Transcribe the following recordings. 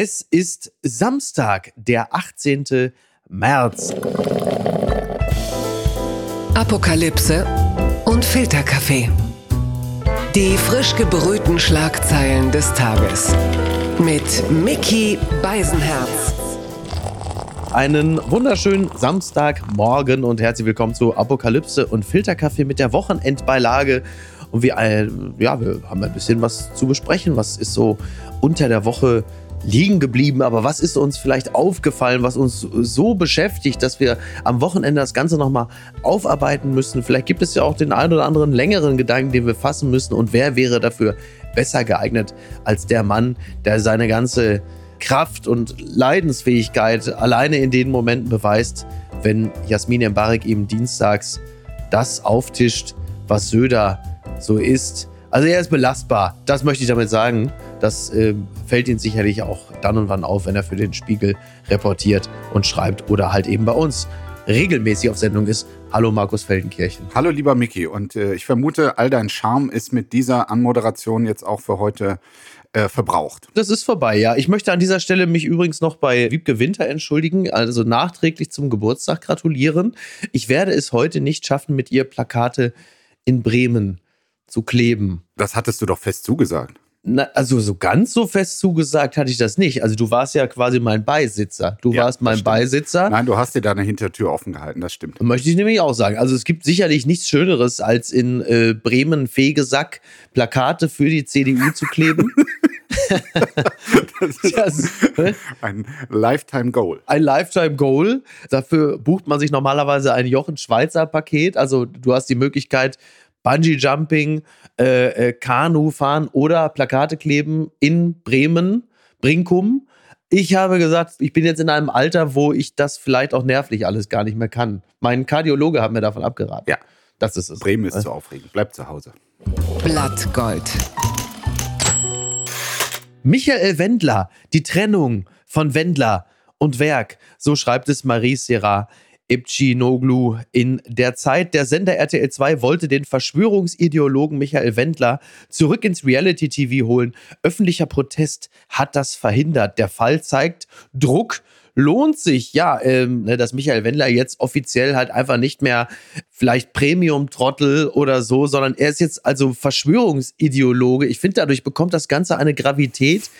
Es ist Samstag, der 18. März. Apokalypse und Filterkaffee. Die frisch gebrühten Schlagzeilen des Tages. Mit Mickey Beisenherz. Einen wunderschönen Samstagmorgen und herzlich willkommen zu Apokalypse und Filterkaffee mit der Wochenendbeilage. Und wir, äh, ja, wir haben ein bisschen was zu besprechen. Was ist so unter der Woche liegen geblieben, aber was ist uns vielleicht aufgefallen, was uns so beschäftigt, dass wir am Wochenende das Ganze nochmal aufarbeiten müssen? Vielleicht gibt es ja auch den einen oder anderen längeren Gedanken, den wir fassen müssen. Und wer wäre dafür besser geeignet als der Mann, der seine ganze Kraft und Leidensfähigkeit alleine in den Momenten beweist, wenn Jasmin Embarek ihm dienstags das auftischt, was Söder so ist. Also er ist belastbar, das möchte ich damit sagen. Das äh, fällt Ihnen sicherlich auch dann und wann auf, wenn er für den Spiegel reportiert und schreibt oder halt eben bei uns regelmäßig auf Sendung ist. Hallo Markus Feldenkirchen. Hallo lieber Micky und äh, ich vermute, all dein Charme ist mit dieser Anmoderation jetzt auch für heute äh, verbraucht. Das ist vorbei, ja. Ich möchte an dieser Stelle mich übrigens noch bei Wiebke Winter entschuldigen, also nachträglich zum Geburtstag gratulieren. Ich werde es heute nicht schaffen, mit ihr Plakate in Bremen zu kleben. Das hattest du doch fest zugesagt. Na, also so ganz so fest zugesagt hatte ich das nicht. Also du warst ja quasi mein Beisitzer. Du Ja, warst mein. Beisitzer. Nein, du hast dir deine Hintertür offen gehalten, das stimmt. Möchte ich nämlich auch sagen. Also es gibt sicherlich nichts Schöneres, als in äh, Bremen Fegesack Plakate für die CDU zu kleben. Das ist Das, ein Lifetime Goal. ein Lifetime Goal. Dafür bucht man sich normalerweise ein Jochen Schweizer Paket. Also du hast die Möglichkeit, Bungee Jumping, äh, äh, Kanu fahren oder Plakate kleben in Bremen, Brinkum. Ich habe gesagt, ich bin jetzt in einem Alter, wo ich das vielleicht auch nervlich alles gar nicht mehr kann. Mein Kardiologe hat mir davon abgeraten. Ja. Das ist es. Bremen ist zu aufregend. Bleib zu Hause. Blattgold. Michael Wendler, die Trennung von Wendler und Werk. So schreibt es Marie Serra Ipcinoglu. In der Zeit der Sender RTL 2 wollte den Verschwörungsideologen Michael Wendler zurück ins Reality-TV holen. Öffentlicher Protest hat das verhindert. Der Fall zeigt, Druck lohnt sich. Ja, ähm, ne, dass Michael Wendler jetzt offiziell halt einfach nicht mehr vielleicht Premium-Trottel oder so, sondern er ist jetzt also Verschwörungsideologe. Ich finde, dadurch bekommt das Ganze eine Gravität,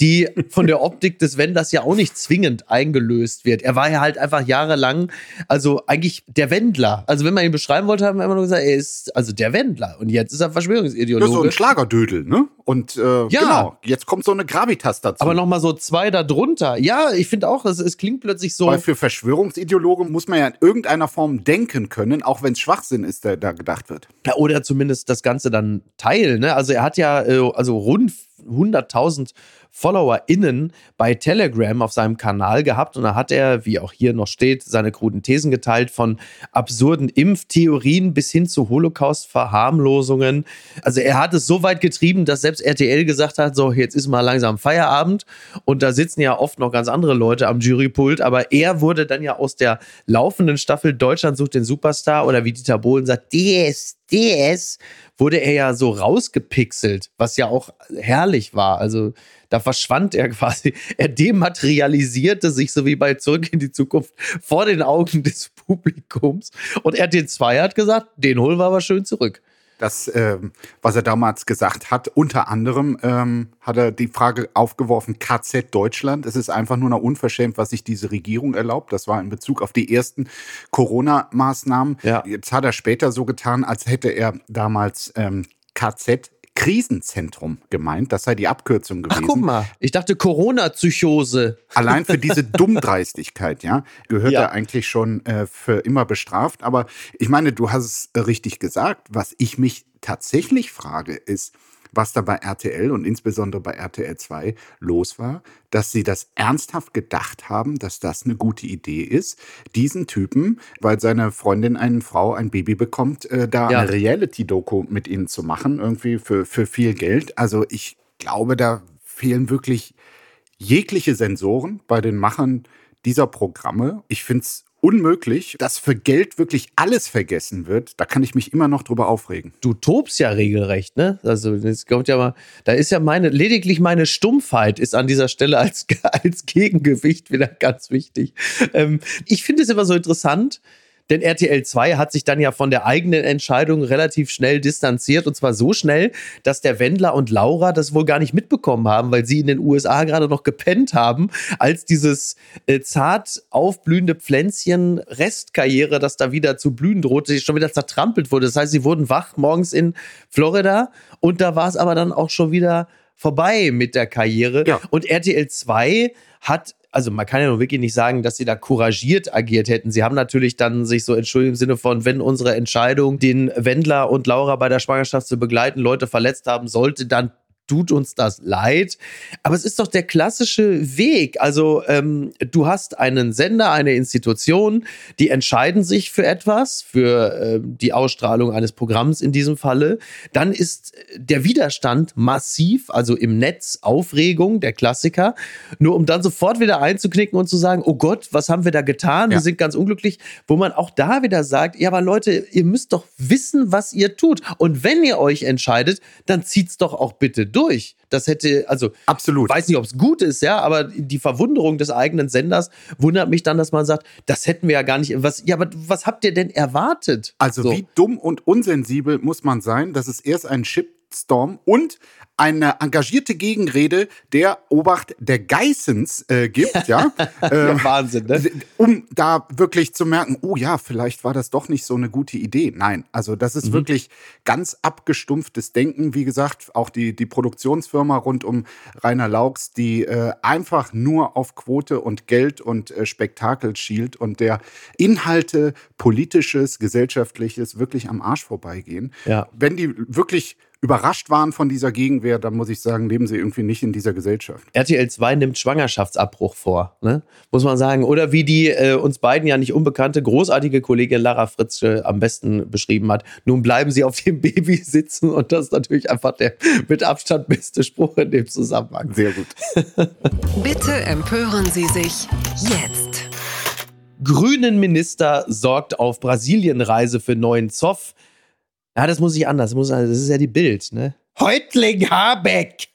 die von der Optik des Wendlers ja auch nicht zwingend eingelöst wird. Er war ja halt einfach jahrelang, also eigentlich der Wendler. Also wenn man ihn beschreiben wollte, haben wir immer nur gesagt, er ist also der Wendler. Und jetzt ist er Das ist Verschwörungsideologe. so ein Schlagerdödel, ne? Und äh, Ja. genau, jetzt kommt so eine Gravitas dazu. aber nochmal so zwei da drunter. Ja, ich finde auch, es, es klingt plötzlich so. Weil für Verschwörungsideologen muss man ja in irgendeiner Form denken können, auch wenn es Schwachsinn ist, der da gedacht wird. Ja, oder zumindest das Ganze dann teilen. Ne? Also er hat ja äh, also rund 100.000 FollowerInnen bei Telegram auf seinem Kanal gehabt und da hat er, wie auch hier noch steht, seine kruden Thesen geteilt von absurden Impftheorien bis hin zu Holocaust-Verharmlosungen. Also er hat es so weit getrieben, dass selbst RTL gesagt hat, so jetzt ist mal langsam Feierabend und da sitzen ja oft noch ganz andere Leute am Jurypult, aber er wurde dann ja aus der laufenden Staffel Deutschland sucht den Superstar oder wie Dieter Bohlen sagt, DS, DS, wurde er ja so rausgepixelt, was ja auch herrlich war. Also da verschwand er quasi, er dematerialisierte sich so wie bei Zurück in die Zukunft vor den Augen des Publikums. Und RT 2 hat gesagt, den holen wir aber schön zurück. Das, ähm, was er damals gesagt hat, unter anderem ähm, hat er die Frage aufgeworfen, KZ Deutschland. Es ist einfach nur noch unverschämt, was sich diese Regierung erlaubt. Das war in Bezug auf die ersten Corona-Maßnahmen. Ja. Jetzt hat er später so getan, als hätte er damals ähm, KZ Krisenzentrum gemeint. Das sei die Abkürzung Ach, gewesen. guck mal, ich dachte Corona-Psychose. Allein für diese Dummdreistigkeit, ja, gehört Ja. er eigentlich schon äh, für immer bestraft. Aber ich meine, du hast es richtig gesagt. Was ich mich tatsächlich frage, ist, was da bei RTL und insbesondere bei RTL 2 los war, dass sie das ernsthaft gedacht haben, dass das eine gute Idee ist, diesen Typen, weil seine Freundin, eine Frau, ein Baby bekommt, äh, da Ja. eine Reality-Doku mit ihnen zu machen, irgendwie für, für viel Geld. Also ich glaube, da fehlen wirklich jegliche Sensoren bei den Machern dieser Programme. Ich finde es unmöglich, dass für Geld wirklich alles vergessen wird. Da kann ich mich immer noch drüber aufregen. Du tobst ja regelrecht, ne? Also es kommt ja mal, da ist ja meine, lediglich meine Stumpfheit ist an dieser Stelle als, als Gegengewicht wieder ganz wichtig. Ähm, ich finde es immer so interessant, denn RTL 2 hat sich dann ja von der eigenen Entscheidung relativ schnell distanziert. Und zwar so schnell, dass der Wendler und Laura das wohl gar nicht mitbekommen haben, weil sie in den USA gerade noch gepennt haben, als dieses äh, zart aufblühende Pflänzchen Restkarriere, das da wieder zu blühen drohte, schon wieder zertrampelt wurde. Das heißt, sie wurden wach morgens in Florida und da war es aber dann auch schon wieder vorbei mit der Karriere. Ja. Und RTL 2 hat also man kann ja nur wirklich nicht sagen, dass sie da couragiert agiert hätten. Sie haben natürlich dann sich so entschuldigt im Sinne von, wenn unsere Entscheidung, den Wendler und Laura bei der Schwangerschaft zu begleiten, Leute verletzt haben sollte, dann tut uns das leid. Aber es ist doch der klassische Weg. Also ähm, du hast einen Sender, eine Institution, die entscheiden sich für etwas, für äh, die Ausstrahlung eines Programms in diesem Falle. Dann ist der Widerstand massiv, also im Netz Aufregung, der Klassiker. Nur um dann sofort wieder einzuknicken und zu sagen, oh Gott, was haben wir da getan? Ja. Wir sind ganz unglücklich. Wo man auch da wieder sagt, ja, aber Leute, ihr müsst doch wissen, was ihr tut. Und wenn ihr euch entscheidet, dann zieht's doch auch bitte durch durch. Das hätte, also, absolut. Weiß nicht, ob es gut ist, ja, aber die Verwunderung des eigenen Senders wundert mich dann, dass man sagt, das hätten wir ja gar nicht. Was, ja, aber was habt ihr denn erwartet? Also, so. wie dumm und unsensibel muss man sein, dass es erst einen Shitstorm und eine engagierte Gegenrede der Obacht der Geissens äh, gibt, ja. ja ähm, Wahnsinn, ne? Um da wirklich zu merken, oh ja, vielleicht war das doch nicht so eine gute Idee. Nein, also das ist mhm. wirklich ganz abgestumpftes Denken. Wie gesagt, auch die, die Produktionsfirma rund um Rainer Laux, die äh, einfach nur auf Quote und Geld und äh, Spektakel schielt und der Inhalte, politisches, gesellschaftliches wirklich am Arsch vorbeigehen. Ja. Wenn die wirklich überrascht waren von dieser Gegenwehr, dann muss ich sagen, leben sie irgendwie nicht in dieser Gesellschaft. RTL 2 nimmt Schwangerschaftsabbruch vor, ne? muss man sagen. Oder wie die äh, uns beiden ja nicht unbekannte, großartige Kollegin Lara Fritzsche am besten beschrieben hat, nun bleiben sie auf dem Baby sitzen und das ist natürlich einfach der mit Abstand beste Spruch in dem Zusammenhang. Sehr gut. Bitte empören Sie sich jetzt. Grünen Minister sorgt auf Brasilienreise für neuen Zoff. Ja, das muss ich anders. Das, muss, das ist ja die Bild, ne? Häuptling Habeck!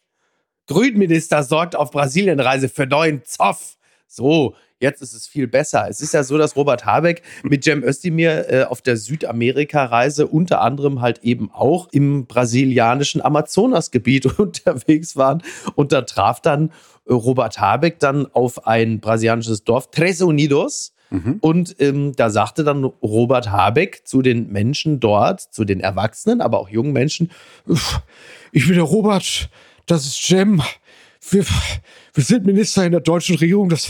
Grünminister sorgt auf Brasilienreise für neuen Zoff. So, jetzt ist es viel besser. Es ist ja so, dass Robert Habeck mit Cem Özdemir äh, auf der Südamerika-Reise unter anderem halt eben auch im brasilianischen Amazonasgebiet unterwegs waren. Und da traf dann äh, Robert Habeck dann auf ein brasilianisches Dorf, Tres Unidos. Mhm. Und ähm, da sagte dann Robert Habeck zu den Menschen dort, zu den Erwachsenen, aber auch jungen Menschen, ich bin der Robert, das ist Jem. Wir, wir sind Minister in der deutschen Regierung, das,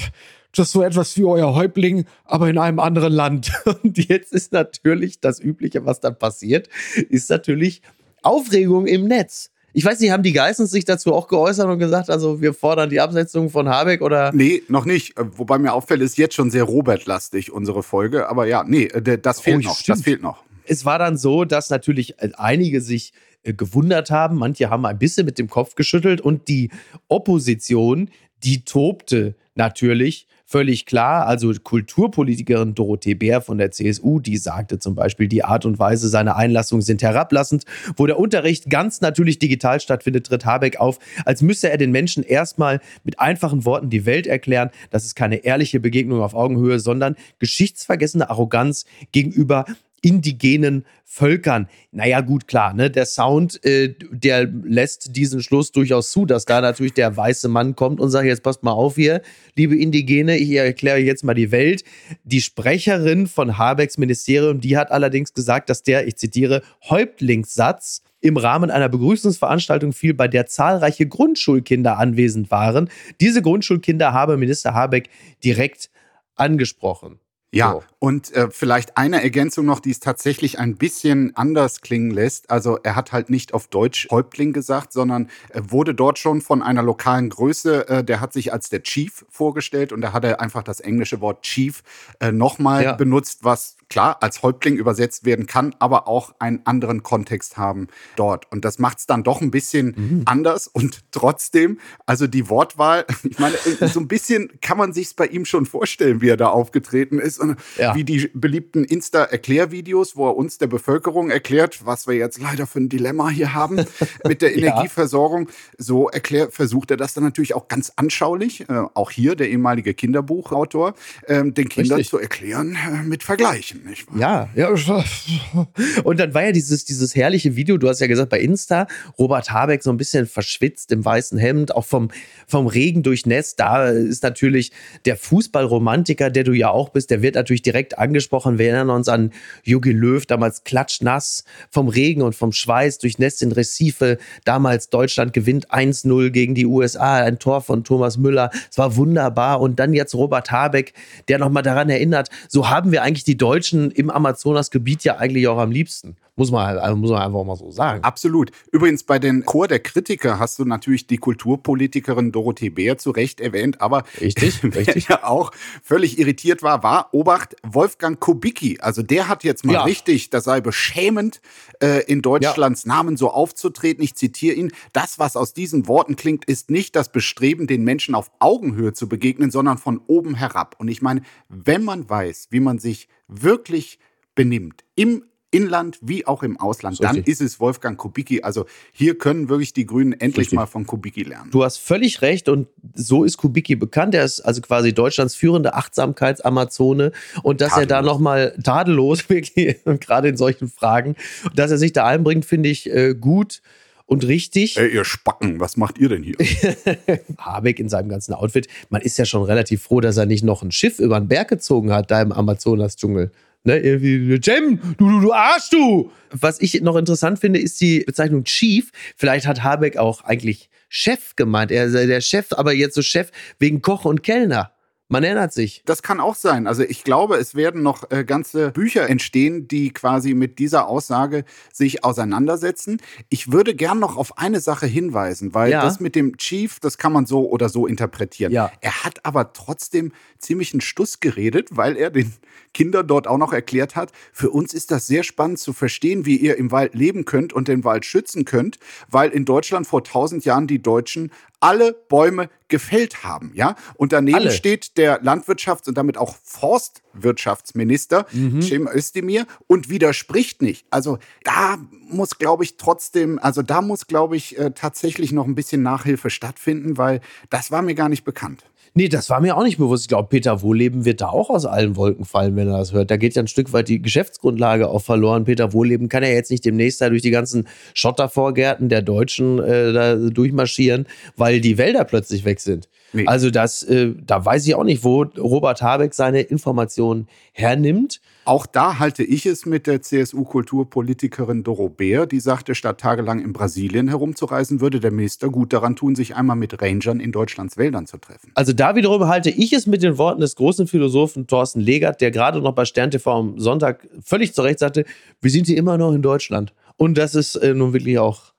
das ist so etwas wie euer Häuptling, aber in einem anderen Land. Und jetzt ist natürlich das Übliche, was dann passiert, ist natürlich Aufregung im Netz. Ich weiß nicht, haben die Geissens sich dazu auch geäußert und gesagt, also wir fordern die Absetzung von Habeck oder? Nee, noch nicht. Äh, wobei mir auffällt, ist jetzt schon sehr Robert-lastig, unsere Folge. Aber ja, nee, äh, das fehlt oh, noch. Stimmt. Das fehlt noch. Es war dann so, dass natürlich äh, einige sich gewundert haben. Manche haben ein bisschen mit dem Kopf geschüttelt und die Opposition, die tobte natürlich völlig klar. Also Kulturpolitikerin Dorothee Bär von der CSU, die sagte zum Beispiel, die Art und Weise seiner Einlassung sind herablassend. Wo der Unterricht ganz natürlich digital stattfindet, tritt Habeck auf, als müsse er den Menschen erstmal mit einfachen Worten die Welt erklären. Das ist keine ehrliche Begegnung auf Augenhöhe, sondern geschichtsvergessene Arroganz gegenüber indigenen Völkern. Naja, gut, klar, ne? Der Sound, äh, der lässt diesen Schluss durchaus zu, dass da natürlich der weiße Mann kommt und sagt: Jetzt passt mal auf hier, liebe Indigene, ich erkläre jetzt mal die Welt. Die Sprecherin von Habecks Ministerium, die hat allerdings gesagt, dass der, ich zitiere, Häuptlingssatz im Rahmen einer Begrüßungsveranstaltung fiel, bei der zahlreiche Grundschulkinder anwesend waren. Diese Grundschulkinder habe Minister Habeck direkt angesprochen. Ja, so. Und äh, vielleicht eine Ergänzung noch, die es tatsächlich ein bisschen anders klingen lässt. Also er hat halt nicht auf Deutsch Häuptling gesagt, sondern er wurde dort schon von einer lokalen Größe, äh, der hat sich als der Chief vorgestellt und da hat er einfach das englische Wort Chief äh, nochmal ja. benutzt, was klar als Häuptling übersetzt werden kann, aber auch einen anderen Kontext haben dort. Und das macht es dann doch ein bisschen mhm. anders und trotzdem, also die Wortwahl, ich meine, so ein bisschen kann man sich bei ihm schon vorstellen, wie er da aufgetreten ist und ja. Wie die beliebten Insta-Erklärvideos, wo er uns der Bevölkerung erklärt, was wir jetzt leider für ein Dilemma hier haben mit der Energieversorgung. Ja. So erklär, versucht er das dann natürlich auch ganz anschaulich, äh, auch hier der ehemalige Kinderbuchautor, äh, den Kindern Richtig. zu erklären äh, mit Vergleichen nicht wahr? Ja, ja. Und dann war ja dieses, dieses herrliche Video, du hast ja gesagt, bei Insta, Robert Habeck so ein bisschen verschwitzt im weißen Hemd, auch vom, vom Regen durchnässt. Da ist natürlich der Fußballromantiker, der du ja auch bist, der wird natürlich direkt angesprochen. Wir erinnern uns an Jogi Löw, damals klatschnass vom Regen und vom Schweiß durchnässt in Recife. Damals Deutschland gewinnt 1-0 gegen die USA, ein Tor von Thomas Müller. Es war wunderbar. Und dann jetzt Robert Habeck, der nochmal daran erinnert, so haben wir eigentlich die Deutschen im Amazonasgebiet ja eigentlich auch am liebsten. Muss man, also muss man einfach mal so sagen. Absolut. Übrigens, bei den Chor der Kritiker hast du natürlich die Kulturpolitikerin Dorothee Bär zu Recht erwähnt, aber richtig, richtig. ja auch völlig irritiert war, war Obacht Wolfgang Kubicki. Also der hat jetzt mal ja. richtig, das sei beschämend, äh, in Deutschlands ja. Namen so aufzutreten. Ich zitiere ihn. Das, was aus diesen Worten klingt, ist nicht das Bestreben, den Menschen auf Augenhöhe zu begegnen, sondern von oben herab. Und ich meine, wenn man weiß, wie man sich wirklich benimmt im Inland wie auch im Ausland, dann ist es Wolfgang Kubicki. Also hier können wirklich die Grünen endlich Richtig. mal von Kubicki lernen. Du hast völlig recht und so ist Kubicki bekannt. Er ist also quasi Deutschlands führende Achtsamkeitsamazone und dass tadellos. er da nochmal tadellos, wirklich, gerade in solchen Fragen, dass er sich da einbringt, finde ich äh, gut und richtig. Ey, ihr Spacken, was macht ihr denn hier? Habeck in seinem ganzen Outfit. Man ist ja schon relativ froh, dass er nicht noch ein Schiff über den Berg gezogen hat, da im Amazonas-Dschungel. Ne, irgendwie, Jem, du, du, du Arsch, du! Was ich noch interessant finde, ist die Bezeichnung Chief. Vielleicht hat Habeck auch eigentlich Chef gemeint. Er ist der Chef, aber jetzt so Chef wegen Koch und Kellner. Man erinnert sich. Das kann auch sein. Also ich glaube, es werden noch äh, ganze Bücher entstehen, die quasi mit dieser Aussage sich auseinandersetzen. Ich würde gern noch auf eine Sache hinweisen, weil ja. das mit dem Chief, das kann man so oder so interpretieren. Ja. Er hat aber trotzdem ziemlich einen Stuss geredet, weil er den Kindern dort auch noch erklärt hat, für uns ist das sehr spannend zu verstehen, wie ihr im Wald leben könnt und den Wald schützen könnt, weil in Deutschland vor tausend Jahren die Deutschen alle Bäume gefällt haben, ja? Und daneben alle. steht der Landwirtschafts- und damit auch Forstwirtschaftsminister mhm. Cem Özdemir und widerspricht nicht. Also da muss, glaube ich, trotzdem, also da muss, glaube ich, äh, tatsächlich noch ein bisschen Nachhilfe stattfinden, weil das war mir gar nicht bekannt. Nee, das war mir auch nicht bewusst. Ich glaube, Peter Wohleben wird da auch aus allen Wolken fallen, wenn er das hört. Da geht ja ein Stück weit die Geschäftsgrundlage auch verloren. Peter Wohleben kann ja jetzt nicht demnächst da durch die ganzen Schottervorgärten der Deutschen äh, da durchmarschieren, weil die Wälder plötzlich weg sind. Nee. Also das, äh, da weiß ich auch nicht, wo Robert Habeck seine Informationen hernimmt. Auch da halte ich es mit der CSU-Kulturpolitikerin Doro Bär, die sagte, statt tagelang in Brasilien herumzureisen, würde der Minister gut daran tun, sich einmal mit Rangern in Deutschlands Wäldern zu treffen. Also da wiederum halte ich es mit den Worten des großen Philosophen Thorsten Legert, der gerade noch bei Stern TV am Sonntag völlig zu Recht sagte, wir sind hier immer noch in Deutschland. Und das ist äh, nun wirklich auch,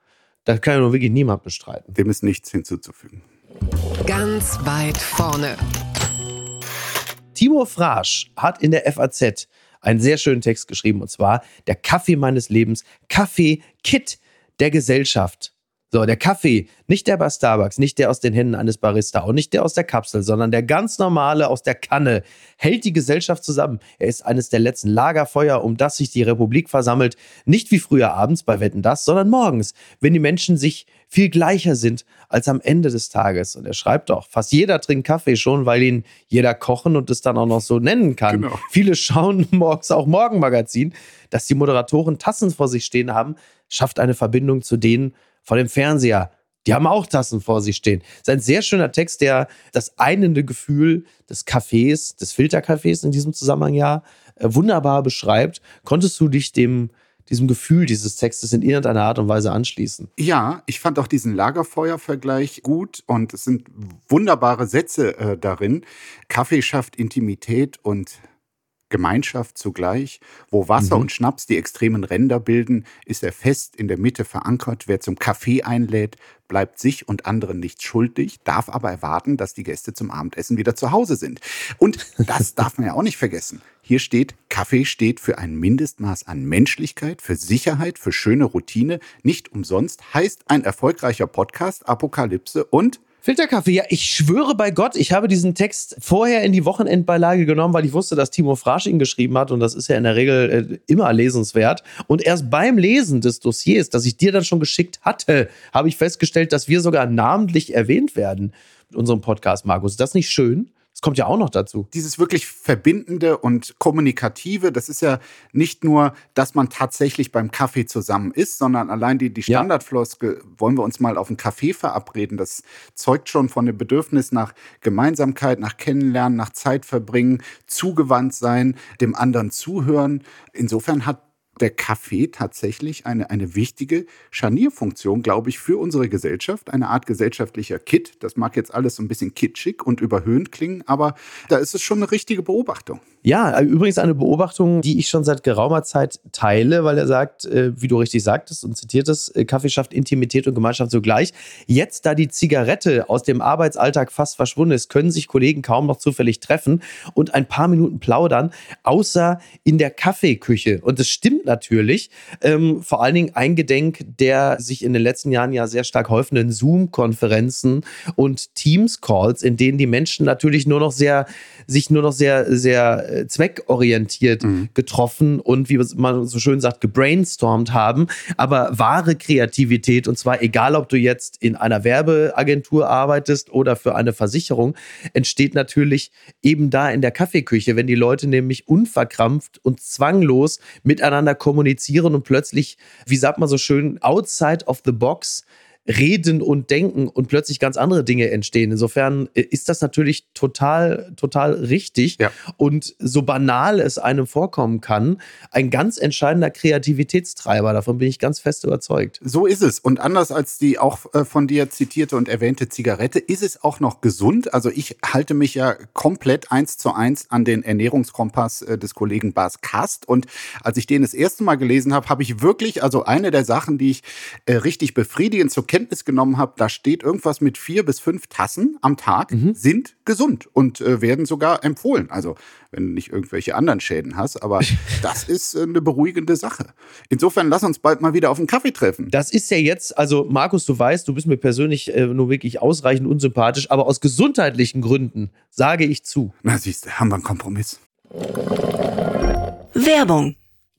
da kann ja nun wirklich niemand bestreiten. Dem ist nichts hinzuzufügen. Ganz weit vorne. Timo Frasch hat in der FAZ einen sehr schönen Text geschrieben und zwar der Kaffee meines Lebens, Kaffee Kit der Gesellschaft. So, der Kaffee, nicht der bei Starbucks, nicht der aus den Händen eines Barista und nicht der aus der Kapsel, sondern der ganz normale aus der Kanne, hält die Gesellschaft zusammen. Er ist eines der letzten Lagerfeuer, um das sich die Republik versammelt. Nicht wie früher abends bei Wetten das, sondern morgens, wenn die Menschen sich viel gleicher sind als am Ende des Tages. Und er schreibt doch, fast jeder trinkt Kaffee schon, weil ihn jeder kochen und es dann auch noch so nennen kann. Genau. Viele schauen morgens auch Morgenmagazin, dass die Moderatoren Tassen vor sich stehen haben, schafft eine Verbindung zu denen, vor dem Fernseher. Die haben auch Tassen vor sich stehen. Das ist ein sehr schöner Text, der das einende Gefühl des Cafés, des Filtercafés in diesem Zusammenhang ja äh, wunderbar beschreibt. Konntest du dich dem diesem Gefühl dieses Textes in irgendeiner Art und Weise anschließen. Ja, ich fand auch diesen Lagerfeuer-Vergleich gut und es sind wunderbare Sätze äh, darin. Kaffee schafft Intimität und Gemeinschaft zugleich. Wo Wasser mhm. und Schnaps die extremen Ränder bilden, ist er fest in der Mitte verankert. Wer zum Kaffee einlädt, bleibt sich und anderen nicht schuldig, darf aber erwarten, dass die Gäste zum Abendessen wieder zu Hause sind. Und das darf man ja auch nicht vergessen. Hier steht, Kaffee steht für ein Mindestmaß an Menschlichkeit, für Sicherheit, für schöne Routine. Nicht umsonst heißt ein erfolgreicher Podcast Apokalypse und Filterkaffee, ja, ich schwöre bei Gott, ich habe diesen Text vorher in die Wochenendbeilage genommen, weil ich wusste, dass Timo Frasch ihn geschrieben hat und das ist ja in der Regel äh, immer lesenswert. Und erst beim Lesen des Dossiers, das ich dir dann schon geschickt hatte, habe ich festgestellt, dass wir sogar namentlich erwähnt werden mit unserem Podcast, Markus. Ist das nicht schön? Kommt ja auch noch dazu. Dieses wirklich Verbindende und Kommunikative, das ist ja nicht nur, dass man tatsächlich beim Kaffee zusammen ist, sondern allein die, die Standardfloskel, ja. wollen wir uns mal auf einen Kaffee verabreden, das zeugt schon von dem Bedürfnis nach Gemeinsamkeit, nach Kennenlernen, nach Zeit verbringen, zugewandt sein, dem anderen zuhören. Insofern hat der Kaffee tatsächlich eine, eine wichtige Scharnierfunktion, glaube ich, für unsere Gesellschaft. Eine Art gesellschaftlicher Kit. Das mag jetzt alles so ein bisschen kitschig und überhöhnt klingen, aber da ist es schon eine richtige Beobachtung. Ja, übrigens eine Beobachtung, die ich schon seit geraumer Zeit teile, weil er sagt, äh, wie du richtig sagtest und zitiertest, äh, Kaffee schafft Intimität und Gemeinschaft zugleich. Jetzt, da die Zigarette aus dem Arbeitsalltag fast verschwunden ist, können sich Kollegen kaum noch zufällig treffen und ein paar Minuten plaudern, außer in der Kaffeeküche. Und es stimmt natürlich. Ähm, vor allen Dingen eingedenk der sich in den letzten Jahren ja sehr stark häufenden Zoom-Konferenzen und Teams-Calls, in denen die Menschen natürlich nur noch sehr, sich nur noch sehr, sehr äh, zweckorientiert mhm. getroffen und wie man so schön sagt, gebrainstormt haben. Aber wahre Kreativität, und zwar egal, ob du jetzt in einer Werbeagentur arbeitest oder für eine Versicherung, entsteht natürlich eben da in der Kaffeeküche, wenn die Leute nämlich unverkrampft und zwanglos miteinander kommunizieren und plötzlich, wie sagt man so schön, outside of the box reden und denken und plötzlich ganz andere Dinge entstehen. Insofern äh, ist das natürlich total, total richtig. Ja. Und so banal es einem vorkommen kann, ein ganz entscheidender Kreativitätstreiber. Davon bin ich ganz fest überzeugt. So ist es. Und anders als die auch äh, von dir zitierte und erwähnte Zigarette, ist es auch noch gesund. Also ich halte mich ja komplett eins zu eins an den Ernährungskompass äh, des Kollegen Bas Kast. Und als ich den das erste Mal gelesen habe, habe ich wirklich, also eine der Sachen, die ich richtig befriedigend zur Kenntnis genommen habe, da steht irgendwas mit vier bis fünf Tassen am Tag mhm. sind gesund und äh, werden sogar empfohlen. Also wenn du nicht irgendwelche anderen Schäden hast, aber das ist äh, eine beruhigende Sache. Insofern lass uns bald mal wieder auf einen Kaffee treffen. Das ist ja jetzt, also Markus, du weißt, du bist mir persönlich äh, nur wirklich ausreichend unsympathisch, aber aus gesundheitlichen Gründen sage ich zu. Na siehst du, haben wir einen Kompromiss. Werbung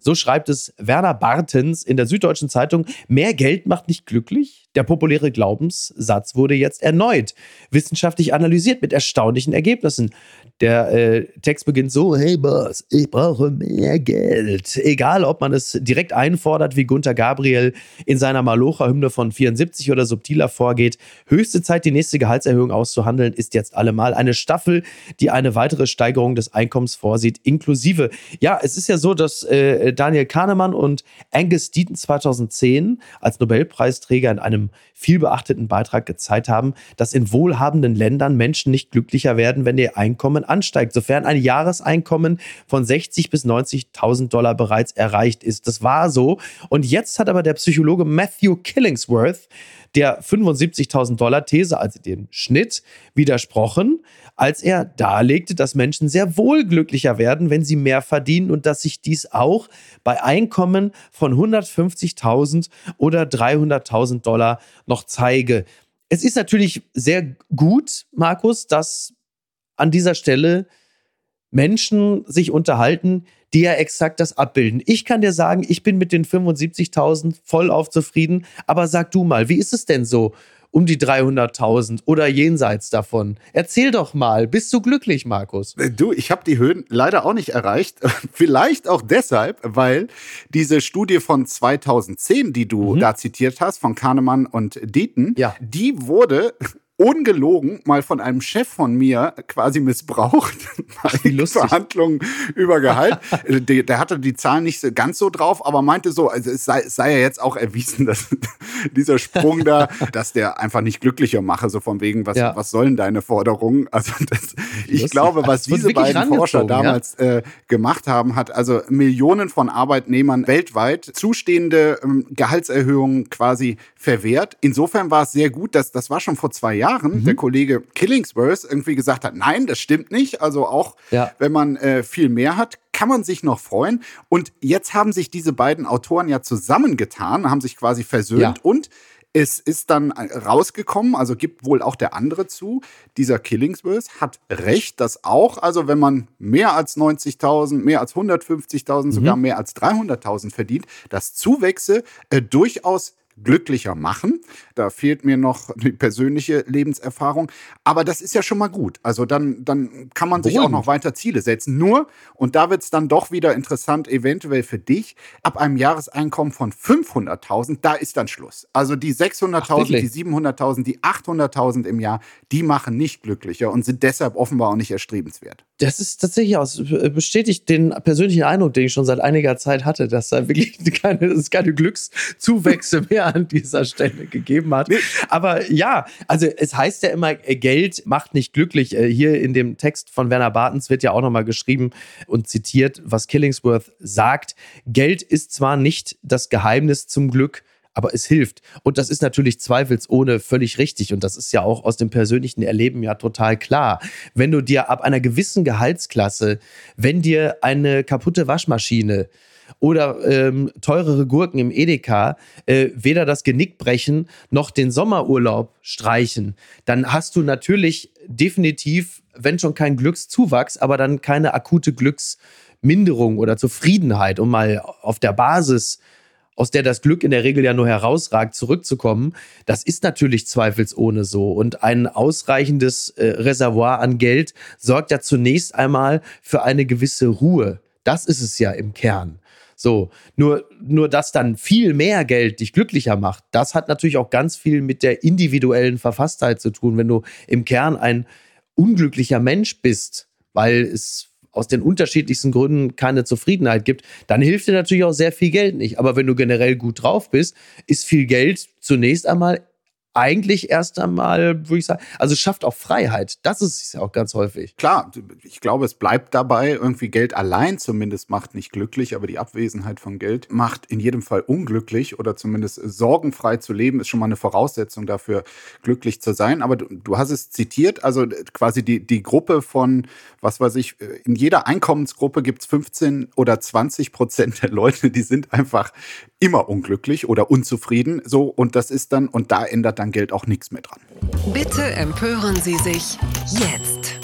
So schreibt es Werner Bartens in der Süddeutschen Zeitung. Mehr Geld macht nicht glücklich? Der populäre Glaubenssatz wurde jetzt erneut wissenschaftlich analysiert mit erstaunlichen Ergebnissen. Der äh, Text beginnt so: Hey Boss, ich brauche mehr Geld. Egal, ob man es direkt einfordert, wie Gunther Gabriel in seiner Malocha-Hymne von 74 oder subtiler vorgeht. Höchste Zeit, die nächste Gehaltserhöhung auszuhandeln, ist jetzt allemal eine Staffel, die eine weitere Steigerung des Einkommens vorsieht, inklusive. Ja, es ist ja so, dass äh, Daniel Kahnemann und Angus Deaton 2010 als Nobelpreisträger in einem einem vielbeachteten Beitrag gezeigt haben, dass in wohlhabenden Ländern Menschen nicht glücklicher werden, wenn ihr Einkommen ansteigt, sofern ein Jahreseinkommen von 60 bis 90.000 Dollar bereits erreicht ist. Das war so. Und jetzt hat aber der Psychologe Matthew Killingsworth der 75.000 Dollar These, also den Schnitt, widersprochen, als er darlegte, dass Menschen sehr wohl glücklicher werden, wenn sie mehr verdienen und dass sich dies auch bei Einkommen von 150.000 oder 300.000 Dollar noch zeige. Es ist natürlich sehr gut, Markus, dass an dieser Stelle Menschen sich unterhalten, die ja exakt das abbilden. Ich kann dir sagen, ich bin mit den 75.000 voll auf zufrieden, aber sag du mal, wie ist es denn so um die 300.000 oder jenseits davon? Erzähl doch mal, bist du glücklich, Markus? Äh, du, ich habe die Höhen leider auch nicht erreicht. Vielleicht auch deshalb, weil diese Studie von 2010, die du mhm. da zitiert hast, von Kahnemann und Dieten, ja. die wurde ungelogen mal von einem Chef von mir quasi missbraucht bei Verhandlungen über Gehalt. Der, der, hatte die Zahlen nicht so, ganz so drauf, aber meinte so, also es sei, sei ja jetzt auch erwiesen, dass dieser Sprung da, dass der einfach nicht glücklicher mache, so von wegen, was, ja. was sollen deine Forderungen? Also das, ich glaube, was diese beiden Forscher damals ja. äh, gemacht haben, hat also Millionen von Arbeitnehmern weltweit zustehende ähm, Gehaltserhöhungen quasi verwehrt. Insofern war es sehr gut, dass das war schon vor zwei Jahren Jahren mhm. der Kollege Killingsworth irgendwie gesagt hat, nein, das stimmt nicht. Also auch ja. wenn man äh, viel mehr hat, kann man sich noch freuen. Und jetzt haben sich diese beiden Autoren ja zusammengetan, haben sich quasi versöhnt ja. und es ist dann rausgekommen, also gibt wohl auch der andere zu, dieser Killingsworth hat recht, dass auch, also wenn man mehr als 90.000, mehr als 150.000, mhm. sogar mehr als 300.000 verdient, dass Zuwächse äh, durchaus glücklicher machen. Da fehlt mir noch die persönliche Lebenserfahrung. Aber das ist ja schon mal gut. Also dann, dann kann man sich Beruhigend. auch noch weiter Ziele setzen. Nur, und da wird es dann doch wieder interessant, eventuell für dich, ab einem Jahreseinkommen von 500.000, da ist dann Schluss. Also die 600.000, die 700.000, die 800.000 im Jahr, die machen nicht glücklicher und sind deshalb offenbar auch nicht erstrebenswert. Das ist tatsächlich aus, bestätigt den persönlichen Eindruck, den ich schon seit einiger Zeit hatte, dass da wirklich keine, es keine Glückszuwächse mehr an dieser Stelle gegeben hat. Aber ja, also es heißt ja immer, äh, Geld macht nicht glücklich. Äh, hier in dem Text von Werner Bartens wird ja auch nochmal geschrieben und zitiert, was Killingsworth sagt. Geld ist zwar nicht das Geheimnis zum Glück, aber es hilft. Und das ist natürlich zweifelsohne völlig richtig. Und das ist ja auch aus dem persönlichen Erleben ja total klar. Wenn du dir ab einer gewissen Gehaltsklasse, wenn dir eine kaputte Waschmaschine oder ähm, teurere Gurken im Edeka äh, weder das Genick brechen noch den Sommerurlaub streichen, dann hast du natürlich definitiv, wenn schon kein Glückszuwachs, aber dann keine akute Glücksminderung oder Zufriedenheit, um mal auf der Basis aus der das Glück in der Regel ja nur herausragt, zurückzukommen, das ist natürlich zweifelsohne so. Und ein ausreichendes äh, Reservoir an Geld sorgt ja zunächst einmal für eine gewisse Ruhe. Das ist es ja im Kern. So, nur, nur dass dann viel mehr Geld dich glücklicher macht, das hat natürlich auch ganz viel mit der individuellen Verfasstheit zu tun. Wenn du im Kern ein unglücklicher Mensch bist, weil es aus den unterschiedlichsten Gründen keine Zufriedenheit gibt, dann hilft dir natürlich auch sehr viel Geld nicht. Aber wenn du generell gut drauf bist, ist viel Geld zunächst einmal eigentlich erst einmal, würde ich sagen, also schafft auch Freiheit. Das ist ja auch ganz häufig. Klar, ich glaube, es bleibt dabei. Irgendwie Geld allein zumindest macht nicht glücklich, aber die Abwesenheit von Geld macht in jedem Fall unglücklich oder zumindest sorgenfrei zu leben ist schon mal eine Voraussetzung dafür, glücklich zu sein. Aber du, du hast es zitiert, also quasi die, die Gruppe von, was weiß ich, in jeder Einkommensgruppe gibt es 15 oder 20 Prozent der Leute, die sind einfach immer unglücklich oder unzufrieden. So, und das ist dann, und da ändert dann Geld auch nichts mehr dran. Bitte empören Sie sich jetzt.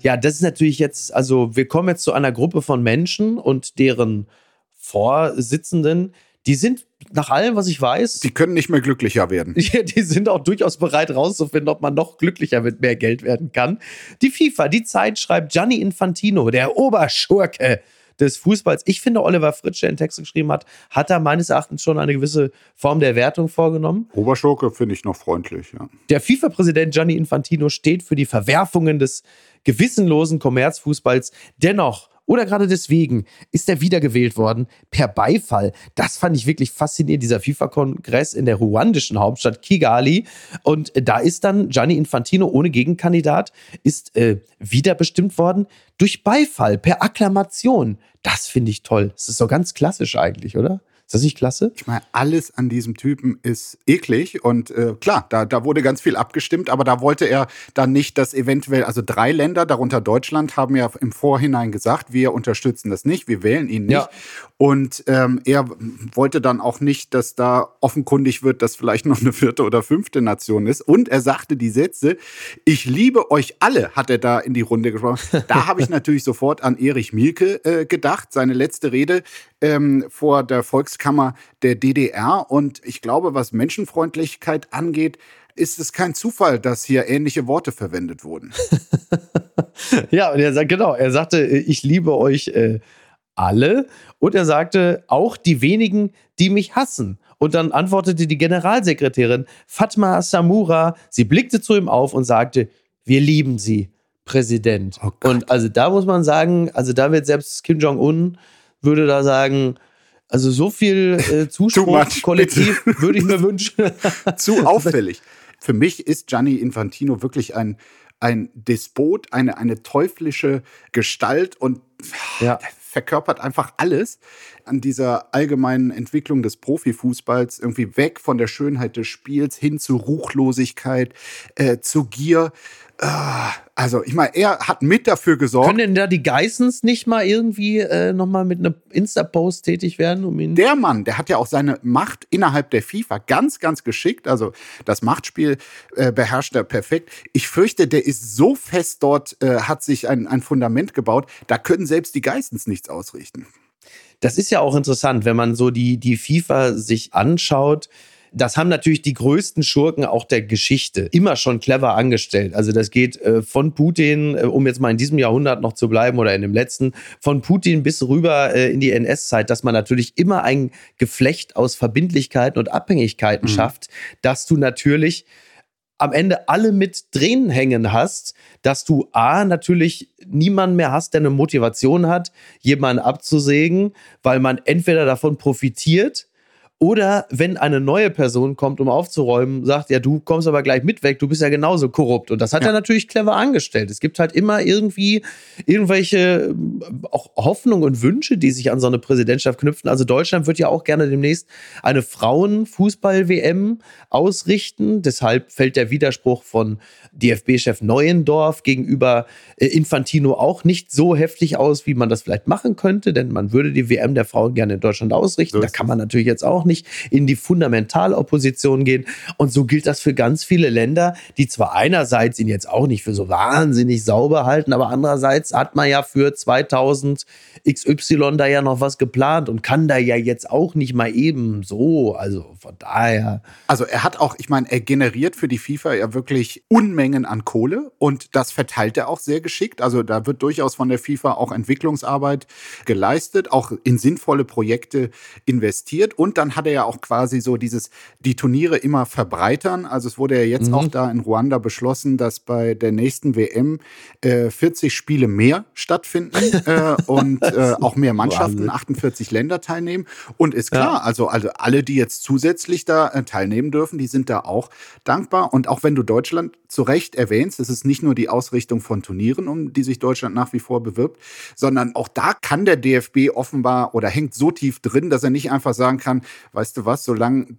Ja, das ist natürlich jetzt, also wir kommen jetzt zu einer Gruppe von Menschen und deren Vorsitzenden, die sind nach allem, was ich weiß. Die können nicht mehr glücklicher werden. Die, die sind auch durchaus bereit rauszufinden, ob man noch glücklicher mit mehr Geld werden kann. Die FIFA, die Zeit schreibt Gianni Infantino, der Oberschurke des Fußballs. Ich finde, Oliver Fritsch, der den Text geschrieben hat, hat da meines Erachtens schon eine gewisse Form der Wertung vorgenommen. Oberschurke finde ich noch freundlich, ja. Der FIFA-Präsident Gianni Infantino steht für die Verwerfungen des gewissenlosen Kommerzfußballs. Dennoch oder gerade deswegen ist er wiedergewählt worden per Beifall. Das fand ich wirklich faszinierend, dieser FIFA-Kongress in der ruandischen Hauptstadt Kigali. Und da ist dann Gianni Infantino ohne Gegenkandidat, ist äh, wiederbestimmt worden durch Beifall, per Akklamation. Das finde ich toll. Das ist so ganz klassisch eigentlich, oder? Ist das nicht klasse? Ich meine, alles an diesem Typen ist eklig und äh, klar, da, da wurde ganz viel abgestimmt, aber da wollte er dann nicht, dass eventuell, also drei Länder, darunter Deutschland, haben ja im Vorhinein gesagt, wir unterstützen das nicht, wir wählen ihn nicht. Ja. Und ähm, er wollte dann auch nicht, dass da offenkundig wird, dass vielleicht noch eine vierte oder fünfte Nation ist. Und er sagte die Sätze, ich liebe euch alle, hat er da in die Runde gesprochen. Da habe ich natürlich sofort an Erich Mielke äh, gedacht, seine letzte Rede ähm, vor der Volkskammer der DDR. Und ich glaube, was Menschenfreundlichkeit angeht, ist es kein Zufall, dass hier ähnliche Worte verwendet wurden. ja, und er sagt, genau, er sagte, ich liebe euch äh, alle. Und er sagte, auch die wenigen, die mich hassen. Und dann antwortete die Generalsekretärin Fatma Samura, sie blickte zu ihm auf und sagte, wir lieben sie, Präsident. Oh und also da muss man sagen, also da wird selbst Kim Jong-un würde da sagen, also so viel äh, Zuspruch kollektiv würde ich mir wünschen. Zu auffällig. Für mich ist Gianni Infantino wirklich ein, ein Despot, eine, eine teuflische Gestalt und ja. Verkörpert einfach alles an dieser allgemeinen Entwicklung des Profifußballs, irgendwie weg von der Schönheit des Spiels hin zu Ruchlosigkeit, äh, zu Gier. Ah, also, ich meine, er hat mit dafür gesorgt. Können denn da die Geissens nicht mal irgendwie äh, nochmal mit einem Insta-Post tätig werden? Um ihn der Mann, der hat ja auch seine Macht innerhalb der FIFA ganz, ganz geschickt. Also, das Machtspiel äh, beherrscht er perfekt. Ich fürchte, der ist so fest dort, äh, hat sich ein, ein Fundament gebaut, da können selbst die Geissens nichts ausrichten. Das ist ja auch interessant, wenn man so die, die FIFA sich anschaut das haben natürlich die größten Schurken auch der Geschichte immer schon clever angestellt. Also das geht äh, von Putin, äh, um jetzt mal in diesem Jahrhundert noch zu bleiben oder in dem letzten, von Putin bis rüber äh, in die NS-Zeit, dass man natürlich immer ein Geflecht aus Verbindlichkeiten und Abhängigkeiten mhm. schafft, dass du natürlich am Ende alle mit Tränen hängen hast, dass du A, natürlich niemanden mehr hast, der eine Motivation hat, jemanden abzusägen, weil man entweder davon profitiert, oder wenn eine neue Person kommt, um aufzuräumen, sagt, ja, du kommst aber gleich mit weg, du bist ja genauso korrupt. Und das hat ja. er natürlich clever angestellt. Es gibt halt immer irgendwie irgendwelche äh, auch Hoffnungen und Wünsche, die sich an so eine Präsidentschaft knüpfen. Also Deutschland wird ja auch gerne demnächst eine Frauenfußball-WM ausrichten. Deshalb fällt der Widerspruch von DFB-Chef Neuendorf gegenüber äh, Infantino auch nicht so heftig aus, wie man das vielleicht machen könnte, denn man würde die WM der Frauen gerne in Deutschland ausrichten. So da kann man natürlich jetzt auch nicht nicht in die Fundamentalopposition gehen. Und so gilt das für ganz viele Länder, die zwar einerseits ihn jetzt auch nicht für so wahnsinnig sauber halten, aber andererseits hat man ja für 2000 XY da ja noch was geplant und kann da ja jetzt auch nicht mal eben so. Also von daher. Also er hat auch, ich meine, er generiert für die FIFA ja wirklich Unmengen an Kohle und das verteilt er auch sehr geschickt. Also da wird durchaus von der FIFA auch Entwicklungsarbeit geleistet, auch in sinnvolle Projekte investiert und dann hat hat er ja auch quasi so dieses, die Turniere immer verbreitern. Also es wurde ja jetzt mhm. auch da in Ruanda beschlossen, dass bei der nächsten WM äh, 40 Spiele mehr stattfinden äh, und äh, auch mehr Mannschaften, 48 Länder teilnehmen. Und ist klar, ja. also, also alle, die jetzt zusätzlich da äh, teilnehmen dürfen, die sind da auch dankbar. Und auch wenn du Deutschland zu Recht erwähnst, es ist nicht nur die Ausrichtung von Turnieren, um die sich Deutschland nach wie vor bewirbt, sondern auch da kann der DFB offenbar oder hängt so tief drin, dass er nicht einfach sagen kann, weißt du was, solange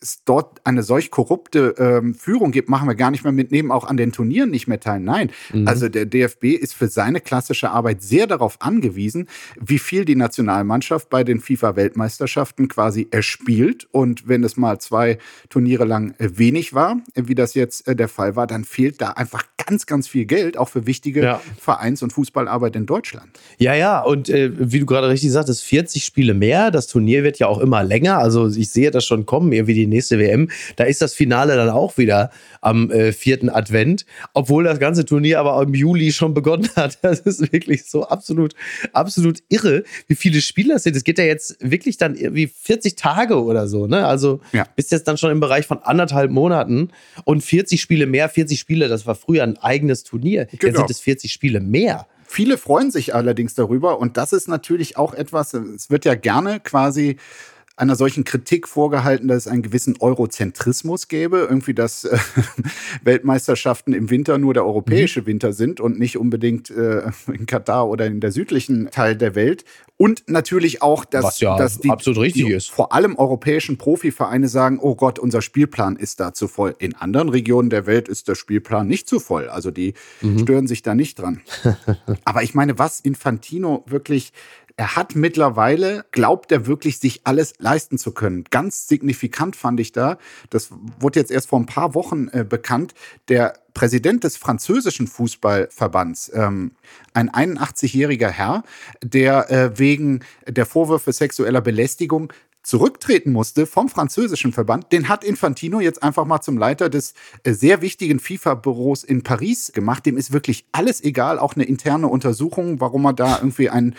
es dort eine solch korrupte ähm, Führung gibt, machen wir gar nicht mehr mitnehmen, auch an den Turnieren nicht mehr teilen. Nein, mhm. also der DFB ist für seine klassische Arbeit sehr darauf angewiesen, wie viel die Nationalmannschaft bei den FIFA-Weltmeisterschaften quasi erspielt. Und wenn es mal zwei Turniere lang äh, wenig war, wie das jetzt äh, der Fall war, dann fehlt da einfach ganz, ganz viel Geld, auch für wichtige ja. Vereins- und Fußballarbeit in Deutschland. Ja, ja, und äh, wie du gerade richtig sagtest, 40 Spiele mehr. Das Turnier wird ja auch immer länger. Also ich sehe das schon kommen, irgendwie die nächste WM. Da ist das Finale dann auch wieder am äh, vierten Advent, obwohl das ganze Turnier aber im Juli schon begonnen hat. Das ist wirklich so absolut, absolut irre, wie viele Spiele das sind. Es geht ja jetzt wirklich dann irgendwie 40 Tage oder so, ne? Also ja. bist jetzt dann schon im Bereich von anderthalb Monaten und 40 Spiele mehr, 40 Spiele, das war früher ein eigenes Turnier. Genau. Jetzt sind es 40 Spiele mehr. Viele freuen sich allerdings darüber und das ist natürlich auch etwas, es wird ja gerne quasi einer solchen Kritik vorgehalten, dass es einen gewissen Eurozentrismus gäbe, irgendwie, dass äh, Weltmeisterschaften im Winter nur der europäische mhm. Winter sind und nicht unbedingt äh, in Katar oder in der südlichen Teil der Welt. Und natürlich auch, dass, ja dass die, absolut richtig die, ist. vor allem europäischen Profivereine sagen, oh Gott, unser Spielplan ist da zu voll. In anderen Regionen der Welt ist der Spielplan nicht zu voll. Also die mhm. stören sich da nicht dran. Aber ich meine, was Infantino wirklich er hat mittlerweile, glaubt er wirklich, sich alles leisten zu können. Ganz signifikant fand ich da, das wurde jetzt erst vor ein paar Wochen äh, bekannt, der Präsident des französischen Fußballverbands, ähm, ein 81-jähriger Herr, der äh, wegen der Vorwürfe sexueller Belästigung zurücktreten musste vom französischen Verband, den hat Infantino jetzt einfach mal zum Leiter des äh, sehr wichtigen FIFA-Büros in Paris gemacht. Dem ist wirklich alles egal, auch eine interne Untersuchung, warum er da irgendwie einen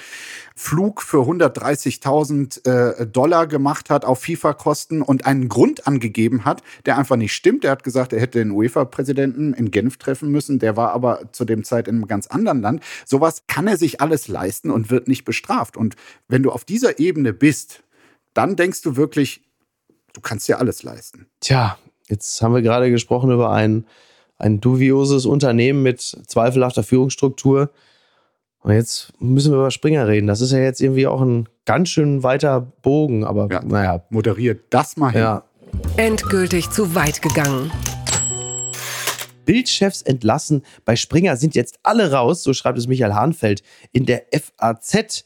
Flug für 130.000 äh, Dollar gemacht hat auf FIFA-Kosten und einen Grund angegeben hat, der einfach nicht stimmt. Er hat gesagt, er hätte den UEFA-Präsidenten in Genf treffen müssen. Der war aber zu dem Zeit in einem ganz anderen Land. Sowas kann er sich alles leisten und wird nicht bestraft. Und wenn du auf dieser Ebene bist, dann denkst du wirklich, du kannst dir alles leisten. Tja, jetzt haben wir gerade gesprochen über ein, ein dubioses Unternehmen mit zweifelhafter Führungsstruktur. Und jetzt müssen wir über Springer reden. Das ist ja jetzt irgendwie auch ein ganz schön weiter Bogen, aber ja, naja. Moderiert das mal hin. Ja. Endgültig zu weit gegangen. Bildchefs entlassen. Bei Springer sind jetzt alle raus, so schreibt es Michael Hahnfeld in der FAZ.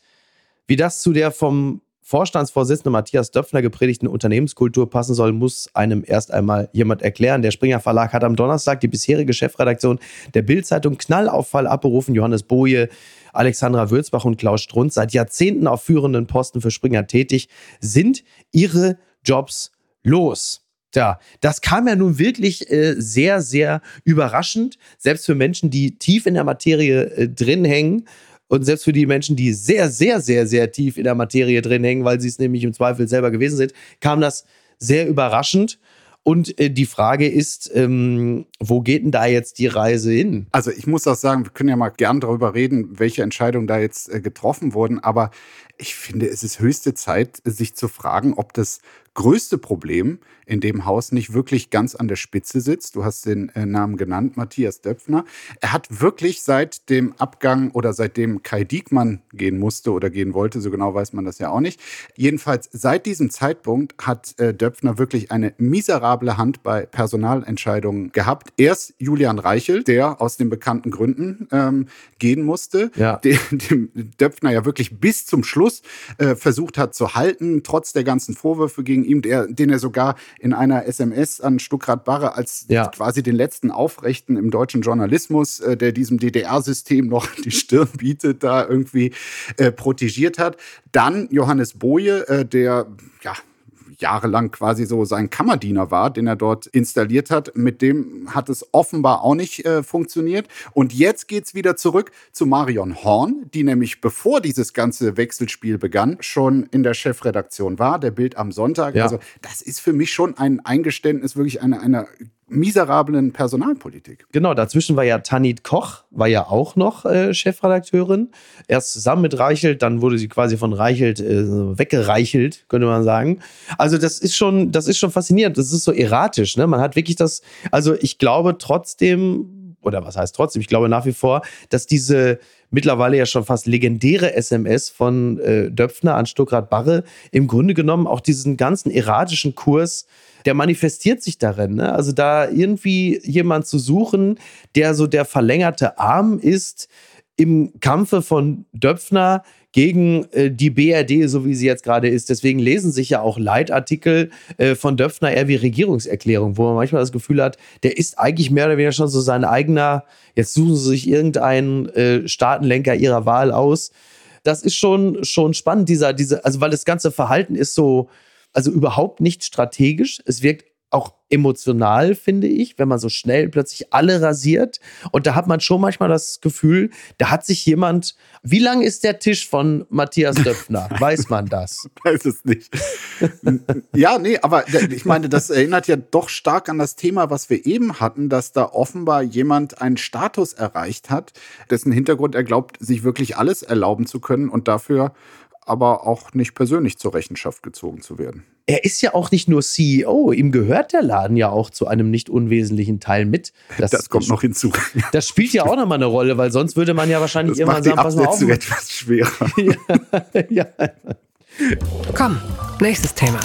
Wie das zu der vom Vorstandsvorsitzende Matthias Döpfner gepredigten Unternehmenskultur passen soll, muss einem erst einmal jemand erklären. Der Springer Verlag hat am Donnerstag die bisherige Chefredaktion der Bild-Zeitung Knallauffall abberufen. Johannes Boje, Alexandra Würzbach und Klaus Strunz, seit Jahrzehnten auf führenden Posten für Springer tätig, sind ihre Jobs los. Tja, das kam ja nun wirklich äh, sehr, sehr überraschend, selbst für Menschen, die tief in der Materie äh, drin hängen. Und selbst für die Menschen, die sehr, sehr, sehr, sehr tief in der Materie drin hängen, weil sie es nämlich im Zweifel selber gewesen sind, kam das sehr überraschend. Und äh, die Frage ist, ähm, wo geht denn da jetzt die Reise hin? Also ich muss auch sagen, wir können ja mal gern darüber reden, welche Entscheidungen da jetzt äh, getroffen wurden. Aber ich finde, es ist höchste Zeit, sich zu fragen, ob das größte Problem in dem Haus nicht wirklich ganz an der Spitze sitzt. Du hast den äh, Namen genannt, Matthias Döpfner. Er hat wirklich seit dem Abgang oder seitdem Kai Diekmann gehen musste oder gehen wollte, so genau weiß man das ja auch nicht. Jedenfalls seit diesem Zeitpunkt hat äh, Döpfner wirklich eine miserable Hand bei Personalentscheidungen gehabt. Erst Julian Reichel, der aus den bekannten Gründen ähm, gehen musste, ja. dem, dem Döpfner ja wirklich bis zum Schluss äh, versucht hat zu halten, trotz der ganzen Vorwürfe gegen ihn, der, den er sogar in einer SMS an Stuckrad Barre als ja. quasi den letzten Aufrechten im deutschen Journalismus, äh, der diesem DDR-System noch die Stirn bietet, da irgendwie äh, protegiert hat. Dann Johannes Boje, äh, der ja jahrelang quasi so sein Kammerdiener war, den er dort installiert hat. Mit dem hat es offenbar auch nicht äh, funktioniert. Und jetzt geht's wieder zurück zu Marion Horn, die nämlich bevor dieses ganze Wechselspiel begann, schon in der Chefredaktion war, der Bild am Sonntag. Ja. Also das ist für mich schon ein Eingeständnis wirklich einer, einer miserablen Personalpolitik. Genau, dazwischen war ja Tanit Koch, war ja auch noch äh, Chefredakteurin. Erst zusammen mit Reichelt, dann wurde sie quasi von Reichelt äh, weggereichelt, könnte man sagen. Also das ist schon, das ist schon faszinierend. Das ist so erratisch. Ne? Man hat wirklich das, also ich glaube trotzdem, oder was heißt trotzdem, ich glaube nach wie vor, dass diese mittlerweile ja schon fast legendäre SMS von äh, Döpfner an Stuckrad Barre im Grunde genommen auch diesen ganzen erratischen Kurs der manifestiert sich darin. Ne? Also da irgendwie jemand zu suchen, der so der verlängerte Arm ist im Kampfe von Döpfner gegen äh, die BRD, so wie sie jetzt gerade ist. Deswegen lesen sich ja auch Leitartikel äh, von Döpfner eher wie Regierungserklärung, wo man manchmal das Gefühl hat, der ist eigentlich mehr oder weniger schon so sein eigener, jetzt suchen sie sich irgendeinen äh, Staatenlenker ihrer Wahl aus. Das ist schon, schon spannend, dieser, diese, also weil das ganze Verhalten ist so, also überhaupt nicht strategisch. Es wirkt auch emotional, finde ich, wenn man so schnell plötzlich alle rasiert. Und da hat man schon manchmal das Gefühl, da hat sich jemand. Wie lang ist der Tisch von Matthias Döpfner? Weiß man das? Weiß es nicht. ja, nee, aber ich meine, das erinnert ja doch stark an das Thema, was wir eben hatten, dass da offenbar jemand einen Status erreicht hat, dessen Hintergrund er glaubt, sich wirklich alles erlauben zu können und dafür aber auch nicht persönlich zur Rechenschaft gezogen zu werden. Er ist ja auch nicht nur CEO, ihm gehört der Laden ja auch zu einem nicht unwesentlichen Teil mit. Das, das kommt noch hinzu. Das spielt ja auch nochmal eine Rolle, weil sonst würde man ja wahrscheinlich das irgendwann sagen, pass mal auf. etwas schwerer. ja, ja. Komm, nächstes Thema.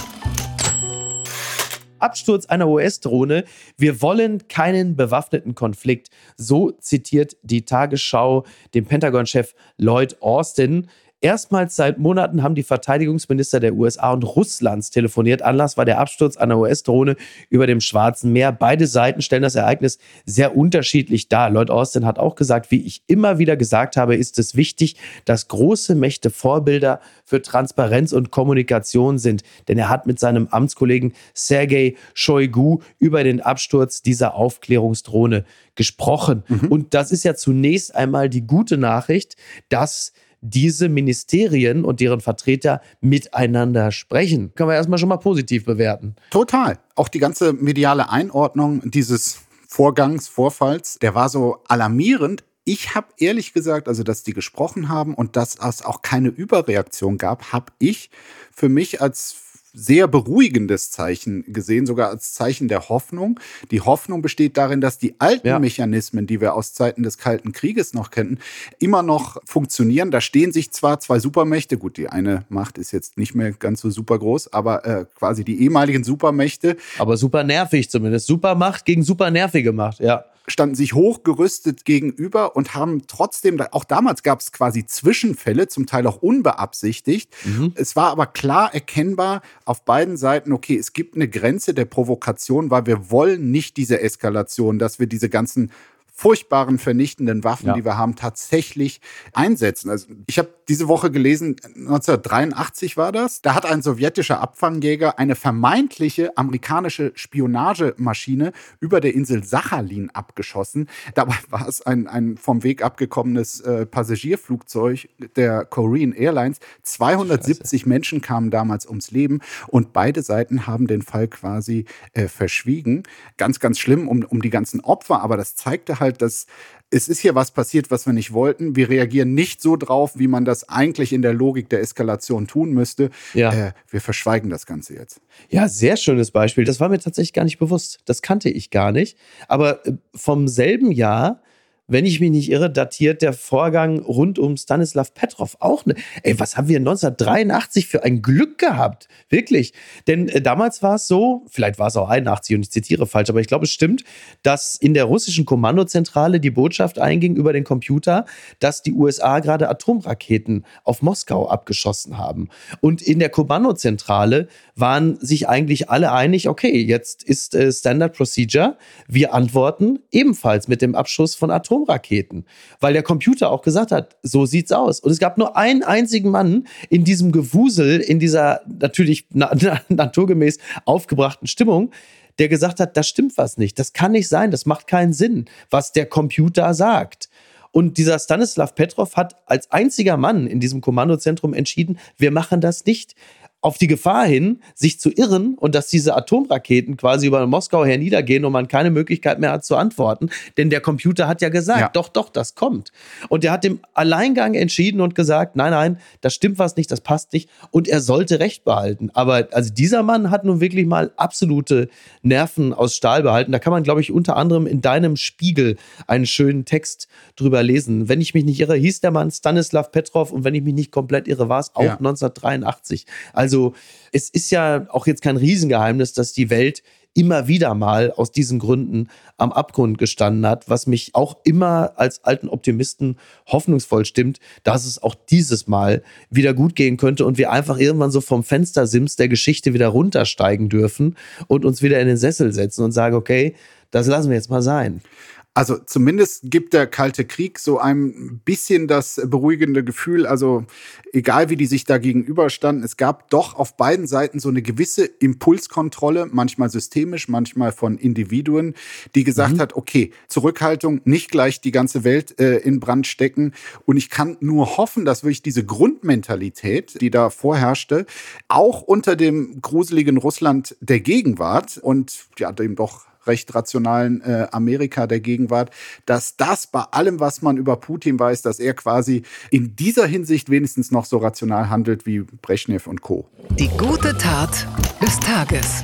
Absturz einer US-Drohne. Wir wollen keinen bewaffneten Konflikt. So zitiert die Tagesschau den Pentagon-Chef Lloyd Austin. Erstmals seit Monaten haben die Verteidigungsminister der USA und Russlands telefoniert. Anlass war der Absturz einer US-Drohne über dem Schwarzen Meer. Beide Seiten stellen das Ereignis sehr unterschiedlich dar. Lloyd Austin hat auch gesagt, wie ich immer wieder gesagt habe, ist es wichtig, dass große Mächte Vorbilder für Transparenz und Kommunikation sind. Denn er hat mit seinem Amtskollegen Sergei Shoigu über den Absturz dieser Aufklärungsdrohne gesprochen. Mhm. Und das ist ja zunächst einmal die gute Nachricht, dass diese Ministerien und deren Vertreter miteinander sprechen. Können wir erstmal schon mal positiv bewerten. Total. Auch die ganze mediale Einordnung dieses Vorgangs, Vorfalls, der war so alarmierend. Ich habe ehrlich gesagt, also dass die gesprochen haben und dass es auch keine Überreaktion gab, habe ich für mich als sehr beruhigendes Zeichen gesehen, sogar als Zeichen der Hoffnung. Die Hoffnung besteht darin, dass die alten ja. Mechanismen, die wir aus Zeiten des Kalten Krieges noch kennen, immer noch funktionieren. Da stehen sich zwar zwei Supermächte, gut, die eine Macht ist jetzt nicht mehr ganz so super groß, aber äh, quasi die ehemaligen Supermächte. Aber super nervig zumindest. Supermacht gegen super nervige Macht, ja standen sich hochgerüstet gegenüber und haben trotzdem, auch damals gab es quasi Zwischenfälle, zum Teil auch unbeabsichtigt. Mhm. Es war aber klar erkennbar auf beiden Seiten, okay, es gibt eine Grenze der Provokation, weil wir wollen nicht diese Eskalation, dass wir diese ganzen furchtbaren vernichtenden Waffen, ja. die wir haben, tatsächlich einsetzen. Also ich habe diese Woche gelesen, 1983 war das, da hat ein sowjetischer Abfangjäger eine vermeintliche amerikanische Spionagemaschine über der Insel Sachalin abgeschossen. Dabei war es ein, ein vom Weg abgekommenes äh, Passagierflugzeug der Korean Airlines. 270 Scheiße. Menschen kamen damals ums Leben und beide Seiten haben den Fall quasi äh, verschwiegen. Ganz, ganz schlimm um, um die ganzen Opfer, aber das zeigte halt, halt, dass es ist hier was passiert, was wir nicht wollten. Wir reagieren nicht so drauf, wie man das eigentlich in der Logik der Eskalation tun müsste. Ja. Äh, wir verschweigen das Ganze jetzt. Ja, sehr schönes Beispiel. Das war mir tatsächlich gar nicht bewusst. Das kannte ich gar nicht. Aber äh, vom selben Jahr wenn ich mich nicht irre, datiert der Vorgang rund um Stanislav Petrov auch. Ne, ey, was haben wir 1983 für ein Glück gehabt? Wirklich. Denn äh, damals war es so, vielleicht war es auch 81 und ich zitiere falsch, aber ich glaube, es stimmt, dass in der russischen Kommandozentrale die Botschaft einging über den Computer, dass die USA gerade Atomraketen auf Moskau abgeschossen haben. Und in der Kommandozentrale waren sich eigentlich alle einig, okay, jetzt ist äh, Standard Procedure, wir antworten ebenfalls mit dem Abschuss von Atomraketen. Atomraketen, weil der Computer auch gesagt hat, so sieht's aus. Und es gab nur einen einzigen Mann in diesem Gewusel, in dieser natürlich na naturgemäß aufgebrachten Stimmung, der gesagt hat, das stimmt was nicht, das kann nicht sein, das macht keinen Sinn, was der Computer sagt. Und dieser Stanislav Petrov hat als einziger Mann in diesem Kommandozentrum entschieden, wir machen das nicht auf die Gefahr hin, sich zu irren und dass diese Atomraketen quasi über Moskau herniedergehen und man keine Möglichkeit mehr hat zu antworten. Denn der Computer hat ja gesagt, ja. doch, doch, das kommt. Und er hat im Alleingang entschieden und gesagt, nein, nein, das stimmt was nicht, das passt nicht. Und er sollte Recht behalten. Aber also dieser Mann hat nun wirklich mal absolute Nerven aus Stahl behalten. Da kann man, glaube ich, unter anderem in deinem Spiegel einen schönen Text drüber lesen. Wenn ich mich nicht irre, hieß der Mann Stanislav Petrov und wenn ich mich nicht komplett irre, war es auch ja. 1983. Also also es ist ja auch jetzt kein Riesengeheimnis, dass die Welt immer wieder mal aus diesen Gründen am Abgrund gestanden hat, was mich auch immer als alten Optimisten hoffnungsvoll stimmt, dass es auch dieses Mal wieder gut gehen könnte und wir einfach irgendwann so vom Fenstersims der Geschichte wieder runtersteigen dürfen und uns wieder in den Sessel setzen und sagen, okay, das lassen wir jetzt mal sein. Also zumindest gibt der Kalte Krieg so ein bisschen das beruhigende Gefühl, also egal wie die sich da gegenüberstanden, es gab doch auf beiden Seiten so eine gewisse Impulskontrolle, manchmal systemisch, manchmal von Individuen, die gesagt mhm. hat, okay, Zurückhaltung, nicht gleich die ganze Welt äh, in Brand stecken. Und ich kann nur hoffen, dass wirklich diese Grundmentalität, die da vorherrschte, auch unter dem gruseligen Russland der Gegenwart und ja, dem doch recht rationalen äh, Amerika der Gegenwart, dass das bei allem, was man über Putin weiß, dass er quasi in dieser Hinsicht wenigstens noch so rational handelt wie Brezhnev und Co. Die gute Tat des Tages.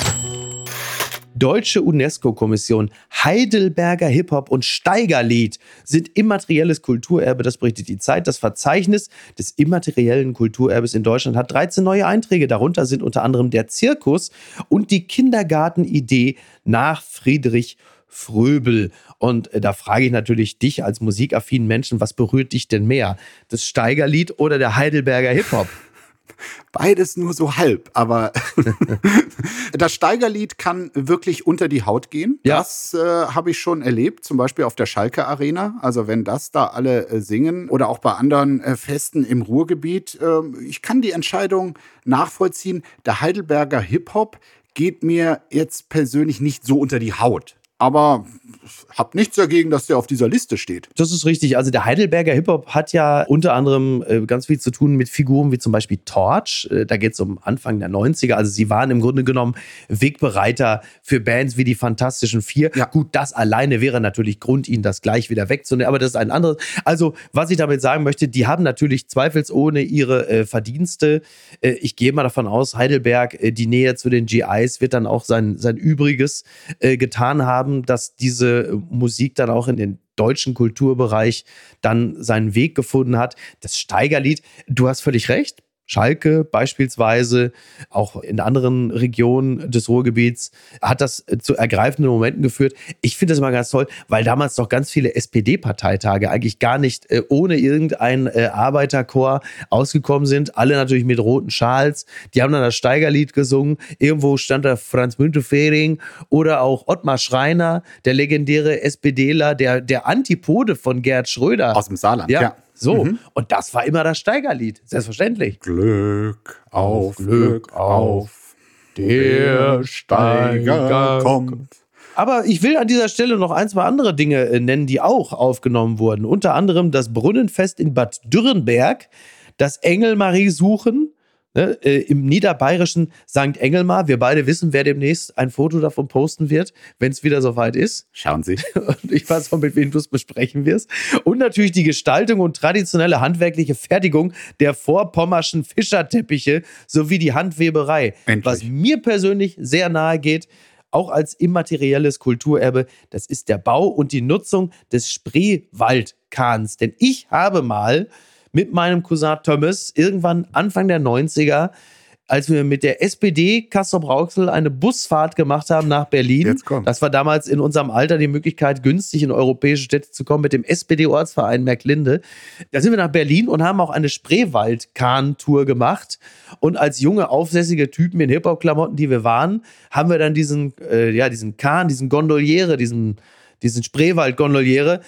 Deutsche UNESCO-Kommission, Heidelberger Hip-Hop und Steigerlied sind immaterielles Kulturerbe. Das berichtet die Zeit. Das Verzeichnis des immateriellen Kulturerbes in Deutschland hat 13 neue Einträge. Darunter sind unter anderem der Zirkus und die Kindergartenidee nach Friedrich Fröbel. Und äh, da frage ich natürlich dich als musikaffinen Menschen, was berührt dich denn mehr? Das Steigerlied oder der Heidelberger Hip-Hop? Beides nur so halb, aber das Steigerlied kann wirklich unter die Haut gehen. Ja. Das äh, habe ich schon erlebt, zum Beispiel auf der Schalke Arena. Also wenn das da alle äh, singen oder auch bei anderen äh, Festen im Ruhrgebiet. Ähm, ich kann die Entscheidung nachvollziehen. Der Heidelberger Hip-Hop geht mir jetzt persönlich nicht so unter die Haut aber habe nichts dagegen, dass der auf dieser Liste steht. Das ist richtig. Also der Heidelberger Hip-Hop hat ja unter anderem äh, ganz viel zu tun mit Figuren wie zum Beispiel Torch. Äh, da geht es um Anfang der 90er. Also sie waren im Grunde genommen Wegbereiter für Bands wie die Fantastischen Vier. Ja. Gut, das alleine wäre natürlich Grund, ihnen das gleich wieder wegzunehmen. Aber das ist ein anderes. Also was ich damit sagen möchte, die haben natürlich zweifelsohne ihre äh, Verdienste. Äh, ich gehe mal davon aus, Heidelberg, äh, die Nähe zu den GIs wird dann auch sein, sein Übriges äh, getan haben haben, dass diese Musik dann auch in den deutschen Kulturbereich dann seinen Weg gefunden hat. Das Steigerlied, du hast völlig recht. Schalke beispielsweise, auch in anderen Regionen des Ruhrgebiets, hat das zu ergreifenden Momenten geführt. Ich finde das immer ganz toll, weil damals doch ganz viele SPD-Parteitage eigentlich gar nicht äh, ohne irgendein äh, Arbeiterchor ausgekommen sind. Alle natürlich mit roten Schals. Die haben dann das Steigerlied gesungen. Irgendwo stand da Franz Müntefering oder auch Ottmar Schreiner, der legendäre SPDler, der, der Antipode von Gerd Schröder. Aus dem Saarland, ja. ja. So, mhm. und das war immer das Steigerlied, selbstverständlich. Glück auf, Glück auf, der Steiger kommt. Aber ich will an dieser Stelle noch ein, zwei andere Dinge äh, nennen, die auch aufgenommen wurden. Unter anderem das Brunnenfest in Bad Dürrenberg, das Engelmarie suchen, Ne, äh, Im niederbayerischen St. Engelmar. Wir beide wissen, wer demnächst ein Foto davon posten wird, wenn es wieder soweit ist. Schauen Sie. Und ich weiß auch, mit wem du es besprechen wirst. Und natürlich die Gestaltung und traditionelle handwerkliche Fertigung der vorpommerschen Fischerteppiche sowie die Handweberei. Endlich. Was mir persönlich sehr nahe geht, auch als immaterielles Kulturerbe, das ist der Bau und die Nutzung des Spreewaldkahns. Denn ich habe mal mit meinem Cousin Thomas irgendwann Anfang der 90er, als wir mit der SPD Kassel Brauxel eine Busfahrt gemacht haben nach Berlin. Jetzt kommt. Das war damals in unserem Alter die Möglichkeit, günstig in europäische Städte zu kommen mit dem SPD-Ortsverein Merklinde. Da sind wir nach Berlin und haben auch eine Spreewald-Kahn-Tour gemacht. Und als junge, aufsässige Typen in Hip-Hop-Klamotten, die wir waren, haben wir dann diesen, äh, ja, diesen Kahn, diesen Gondoliere, diesen, diesen Spreewald-Gondoliere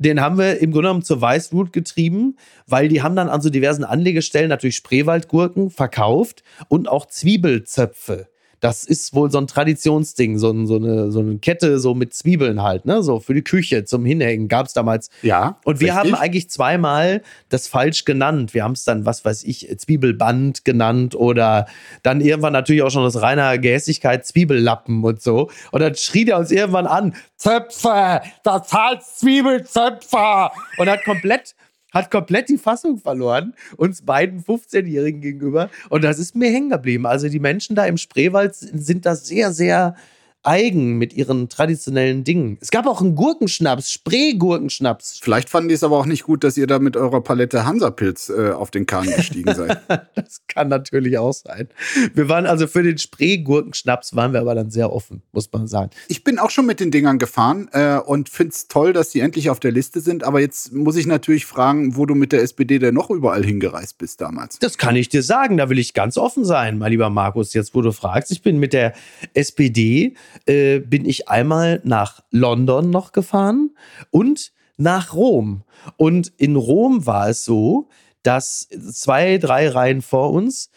Den haben wir im Grunde genommen zur Weißwut getrieben, weil die haben dann an so diversen Anlegestellen natürlich Spreewaldgurken verkauft und auch Zwiebelzöpfe. Das ist wohl so ein Traditionsding, so, ein, so, eine, so eine Kette so mit Zwiebeln halt, ne? So für die Küche zum Hinhängen gab es damals. Ja. Und wir richtig. haben eigentlich zweimal das falsch genannt. Wir haben es dann, was weiß ich, Zwiebelband genannt oder dann irgendwann natürlich auch schon das reiner Gehässigkeit Zwiebellappen und so. Und dann schrie der uns irgendwann an, Zöpfe, das heißt Zwiebelzöpfe. Und hat komplett hat komplett die Fassung verloren, uns beiden 15-Jährigen gegenüber. Und das ist mir hängen geblieben. Also die Menschen da im Spreewald sind da sehr, sehr eigen mit ihren traditionellen Dingen. Es gab auch einen Gurkenschnaps, Spreegurkenschnaps. Vielleicht fanden die es aber auch nicht gut, dass ihr da mit eurer Palette Hansapilz äh, auf den Kahn gestiegen seid. das kann natürlich auch sein. Wir waren also für den Spreegurkenschnaps waren wir aber dann sehr offen, muss man sagen. Ich bin auch schon mit den Dingern gefahren äh, und finde es toll, dass die endlich auf der Liste sind. Aber jetzt muss ich natürlich fragen, wo du mit der SPD denn noch überall hingereist bist damals. Das kann ich dir sagen, da will ich ganz offen sein, mein lieber Markus, jetzt wo du fragst. Ich bin mit der SPD äh, bin ich einmal nach London noch gefahren und nach Rom. Und in Rom war es so, dass zwei, drei Reihen vor uns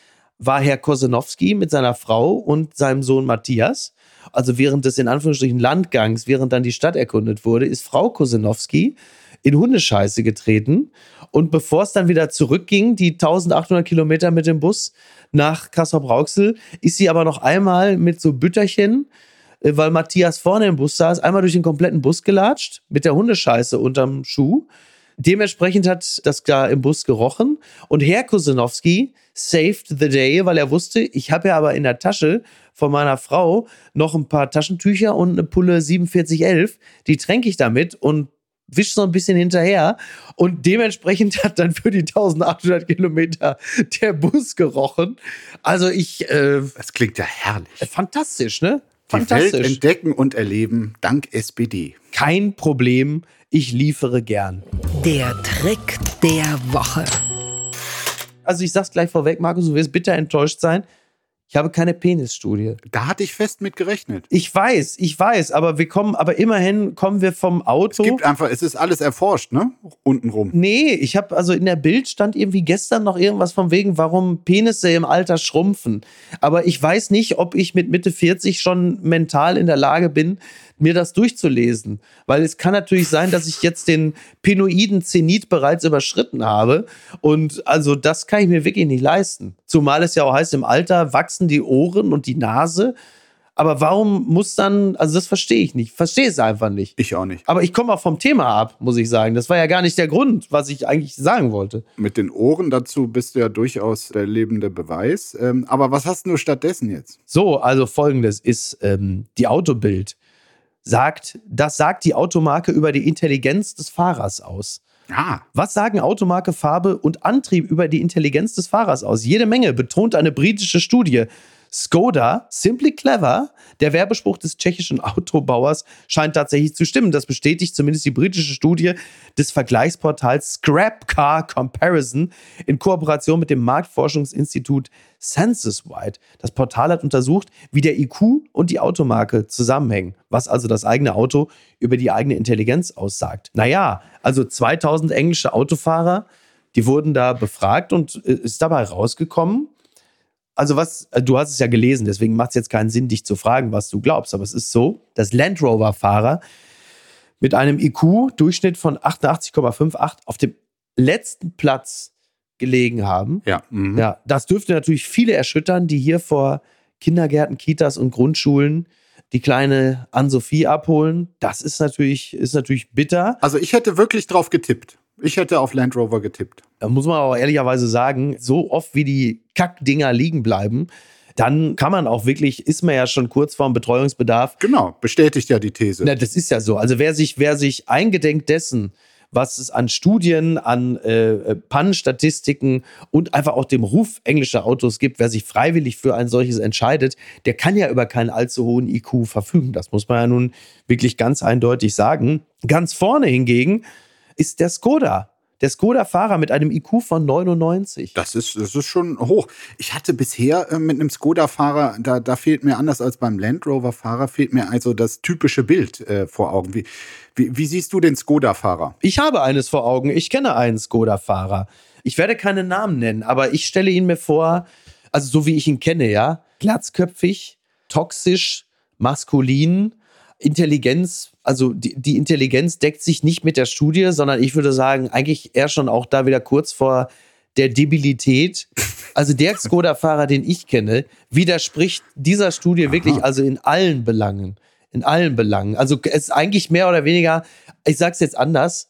war Herr Kosenowski mit seiner Frau und seinem Sohn Matthias. Also während des in Anführungsstrichen Landgangs, während dann die Stadt erkundet wurde, ist Frau Kosenowski in Hundescheiße getreten. Und bevor es dann wieder zurückging, die 1800 Kilometer mit dem Bus nach Kassel-Brauxel, ist sie aber noch einmal mit so Bütterchen weil Matthias vorne im Bus saß, einmal durch den kompletten Bus gelatscht mit der Hundescheiße unterm Schuh. Dementsprechend hat das da im Bus gerochen und Herr Kosinowski saved the day, weil er wusste, ich habe ja aber in der Tasche von meiner Frau noch ein paar Taschentücher und eine Pulle 4711, die tränke ich damit und wisch so ein bisschen hinterher und dementsprechend hat dann für die 1800 Kilometer der Bus gerochen. Also ich, äh, Das klingt ja herrlich. fantastisch, ne? Die Welt Fantastisch. entdecken und erleben dank SPD. Kein Problem, ich liefere gern. Der Trick der Woche. Also ich sag's gleich vorweg, Markus, du wirst bitter enttäuscht sein. Ich habe keine Penisstudie. Da hatte ich fest mit gerechnet. Ich weiß, ich weiß, aber wir kommen, aber immerhin kommen wir vom Auto. Es gibt einfach, es ist alles erforscht, ne? Untenrum. Nee, ich habe also in der Bild stand irgendwie gestern noch irgendwas von wegen, warum Penisse im Alter schrumpfen. Aber ich weiß nicht, ob ich mit Mitte 40 schon mental in der Lage bin, mir das durchzulesen. Weil es kann natürlich sein, dass ich jetzt den penoiden Zenit bereits überschritten habe. Und also das kann ich mir wirklich nicht leisten. Zumal es ja auch heißt, im Alter wachsen die Ohren und die Nase. Aber warum muss dann, also das verstehe ich nicht. Verstehe es einfach nicht. Ich auch nicht. Aber ich komme auch vom Thema ab, muss ich sagen. Das war ja gar nicht der Grund, was ich eigentlich sagen wollte. Mit den Ohren dazu bist du ja durchaus der lebende Beweis. Ähm, aber was hast du stattdessen jetzt? So, also folgendes ist ähm, die Autobild. Sagt, das sagt die Automarke über die Intelligenz des Fahrers aus. Ah, Was sagen Automarke, Farbe und Antrieb über die Intelligenz des Fahrers aus? Jede Menge, betont eine britische Studie. Skoda, simply clever, der Werbespruch des tschechischen Autobauers scheint tatsächlich zu stimmen. Das bestätigt zumindest die britische Studie des Vergleichsportals Scrap Car Comparison in Kooperation mit dem Marktforschungsinstitut SensusWide. Das Portal hat untersucht, wie der IQ und die Automarke zusammenhängen, was also das eigene Auto über die eigene Intelligenz aussagt. Naja, also 2000 englische Autofahrer, die wurden da befragt und äh, ist dabei rausgekommen, also was, äh, du hast es ja gelesen, deswegen macht es jetzt keinen Sinn, dich zu fragen, was du glaubst, aber es ist so, dass Land Rover-Fahrer mit einem IQ-Durchschnitt von 88,58 auf dem letzten Platz gelegen haben. ja. Mhm. Ja, das dürfte natürlich viele erschüttern, die hier vor Kindergärten, Kitas und Grundschulen die kleine Ann-Sophie abholen. Das ist natürlich, ist natürlich bitter. Also ich hätte wirklich drauf getippt. Ich hätte auf Land Rover getippt. Da muss man auch ehrlicherweise sagen, so oft wie die Kackdinger liegen bleiben, dann kann man auch wirklich, ist man ja schon kurz vorm Betreuungsbedarf. Genau, bestätigt ja die These. Na, das ist ja so. Also wer sich, wer sich eingedenk dessen, was es an Studien, an äh, Pannenstatistiken und einfach auch dem Ruf englischer Autos gibt, wer sich freiwillig für ein solches entscheidet, der kann ja über keinen allzu hohen IQ verfügen. Das muss man ja nun wirklich ganz eindeutig sagen. Ganz vorne hingegen ist der Skoda. Der Skoda-Fahrer mit einem IQ von 99. Das ist, das ist schon hoch. Ich hatte bisher äh, mit einem Skoda-Fahrer, da, da fehlt mir anders als beim Land Rover-Fahrer, fehlt mir also das typische Bild äh, vor Augen. Wie, wie, wie siehst du den Skoda-Fahrer? Ich habe eines vor Augen. Ich kenne einen Skoda-Fahrer. Ich werde keine Namen nennen, aber ich stelle ihn mir vor, also so wie ich ihn kenne, ja, glatzköpfig, toxisch, maskulin, Intelligenz, also die, die Intelligenz deckt sich nicht mit der Studie, sondern ich würde sagen, eigentlich eher schon auch da wieder kurz vor der Debilität. Also der Skoda-Fahrer, den ich kenne, widerspricht dieser Studie Aha. wirklich, also in allen Belangen. In allen Belangen. Also es ist eigentlich mehr oder weniger, ich sag's jetzt anders,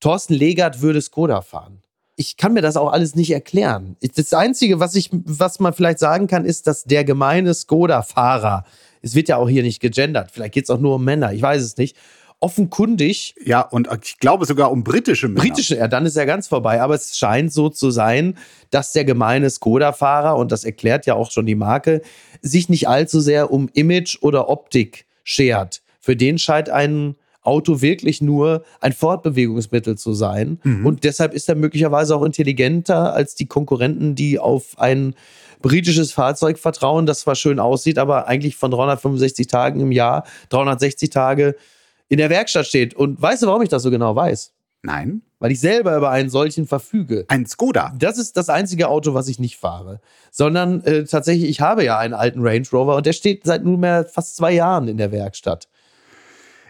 Thorsten Legert würde Skoda fahren. Ich kann mir das auch alles nicht erklären. Das Einzige, was ich, was man vielleicht sagen kann, ist, dass der gemeine Skoda-Fahrer, es wird ja auch hier nicht gegendert, vielleicht geht es auch nur um Männer, ich weiß es nicht. Offenkundig. Ja, und ich glaube sogar um britische Männer. Britische, ja, dann ist er ganz vorbei. Aber es scheint so zu sein, dass der gemeine Skoda-Fahrer, und das erklärt ja auch schon die Marke, sich nicht allzu sehr um Image oder Optik schert. Für den scheint ein Auto wirklich nur ein Fortbewegungsmittel zu sein. Mhm. Und deshalb ist er möglicherweise auch intelligenter als die Konkurrenten, die auf ein britisches Fahrzeug vertrauen, das zwar schön aussieht, aber eigentlich von 365 Tagen im Jahr, 360 Tage in der Werkstatt steht. Und weißt du, warum ich das so genau weiß? Nein. Weil ich selber über einen solchen verfüge. Ein Skoda. Das ist das einzige Auto, was ich nicht fahre. Sondern äh, tatsächlich, ich habe ja einen alten Range Rover und der steht seit nunmehr fast zwei Jahren in der Werkstatt.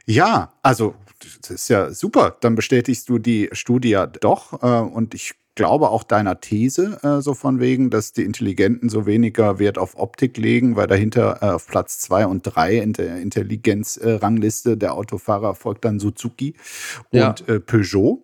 Ja, also das ist ja super. Dann bestätigst du die Studie doch. Äh, und ich glaube auch deiner These, äh, so von wegen, dass die Intelligenten so weniger Wert auf Optik legen, weil dahinter äh, auf Platz zwei und drei in der Intelligenzrangliste der Autofahrer folgt dann Suzuki ja. und äh, Peugeot.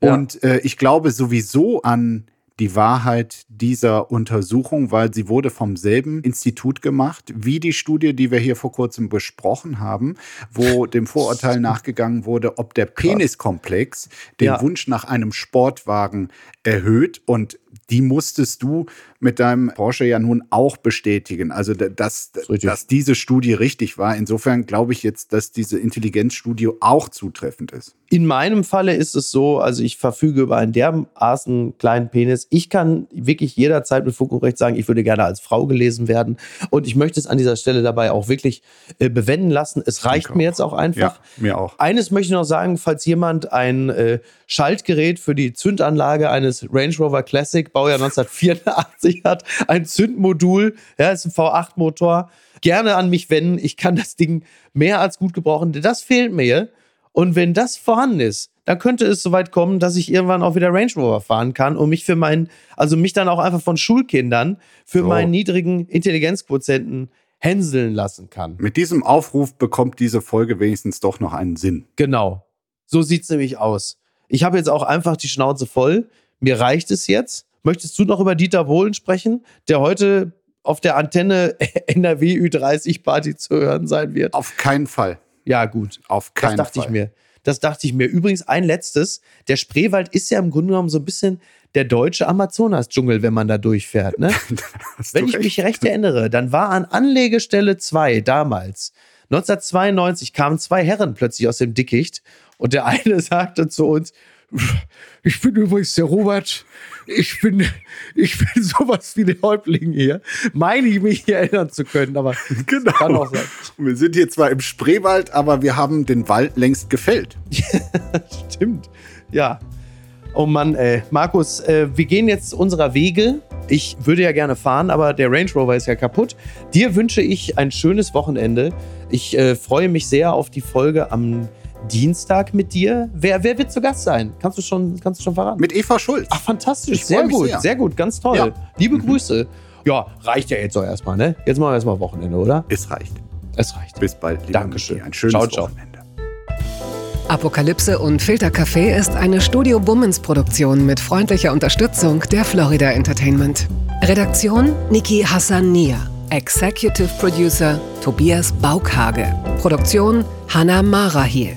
Und ja. Äh, ich glaube sowieso an die Wahrheit dieser Untersuchung, weil sie wurde vom selben Institut gemacht wie die Studie, die wir hier vor kurzem besprochen haben, wo dem Vorurteil nachgegangen wurde, ob der Peniskomplex den ja. Wunsch nach einem Sportwagen erhöht und die musstest du mit deinem Porsche ja nun auch bestätigen. Also, dass, dass diese Studie richtig war. Insofern glaube ich jetzt, dass diese Intelligenzstudie auch zutreffend ist. In meinem Falle ist es so, also ich verfüge über einen dermaßen kleinen Penis. Ich kann wirklich jederzeit mit Fug und Recht sagen, ich würde gerne als Frau gelesen werden. Und ich möchte es an dieser Stelle dabei auch wirklich äh, bewenden lassen. Es reicht mir jetzt auch einfach. Ja, mir auch. Eines möchte ich noch sagen, falls jemand ein äh, Schaltgerät für die Zündanlage eines Range Rover Classic, Baujahr 1984 hat, ein Zündmodul, ja, ist ein V8-Motor, gerne an mich wenden. Ich kann das Ding mehr als gut gebrauchen. Das fehlt mir. Und wenn das vorhanden ist, dann könnte es soweit kommen, dass ich irgendwann auch wieder Range Rover fahren kann und mich für meinen, also mich dann auch einfach von Schulkindern für so. meinen niedrigen Intelligenzquotienten hänseln lassen kann. Mit diesem Aufruf bekommt diese Folge wenigstens doch noch einen Sinn. Genau. So sieht es nämlich aus. Ich habe jetzt auch einfach die Schnauze voll. Mir reicht es jetzt. Möchtest du noch über Dieter Wohlen sprechen, der heute auf der Antenne NRW Ü30 Party zu hören sein wird? Auf keinen Fall. Ja, gut. Auf keinen Fall. Das dachte Fall. ich mir. Das dachte ich mir. Übrigens ein letztes. Der Spreewald ist ja im Grunde genommen so ein bisschen der deutsche Amazonas-Dschungel, wenn man da durchfährt. Ne? wenn ich recht. mich recht erinnere, dann war an Anlegestelle 2 damals, 1992, kamen zwei Herren plötzlich aus dem Dickicht und der eine sagte zu uns, ich bin übrigens der Robert. Ich bin, ich bin sowas wie der Häuptling hier. Meine ich mich hier erinnern zu können, aber genau. kann auch sein. Wir sind hier zwar im Spreewald, aber wir haben den Wald längst gefällt. Stimmt. Ja. Oh Mann, ey. Markus, äh, wir gehen jetzt unserer Wege. Ich würde ja gerne fahren, aber der Range Rover ist ja kaputt. Dir wünsche ich ein schönes Wochenende. Ich äh, freue mich sehr auf die Folge am Dienstag mit dir. Wer, wer wird zu Gast sein? Kannst du schon, kannst du schon verraten? Mit Eva Schulz. Ach, fantastisch. Sehr gut, sehr. sehr. gut, ganz toll. Ja. Liebe mhm. Grüße. Ja, reicht ja jetzt auch erstmal, ne? Jetzt machen wir erstmal Wochenende, oder? Es reicht. Es reicht. Bis bald. Lieber Dankeschön. Ein schönes ciao, ciao. Wochenende. Apokalypse und Filtercafé ist eine Studio Bummens Produktion mit freundlicher Unterstützung der Florida Entertainment. Redaktion Niki Hassania. Executive Producer Tobias Baukhage. Produktion Hannah Marahiel.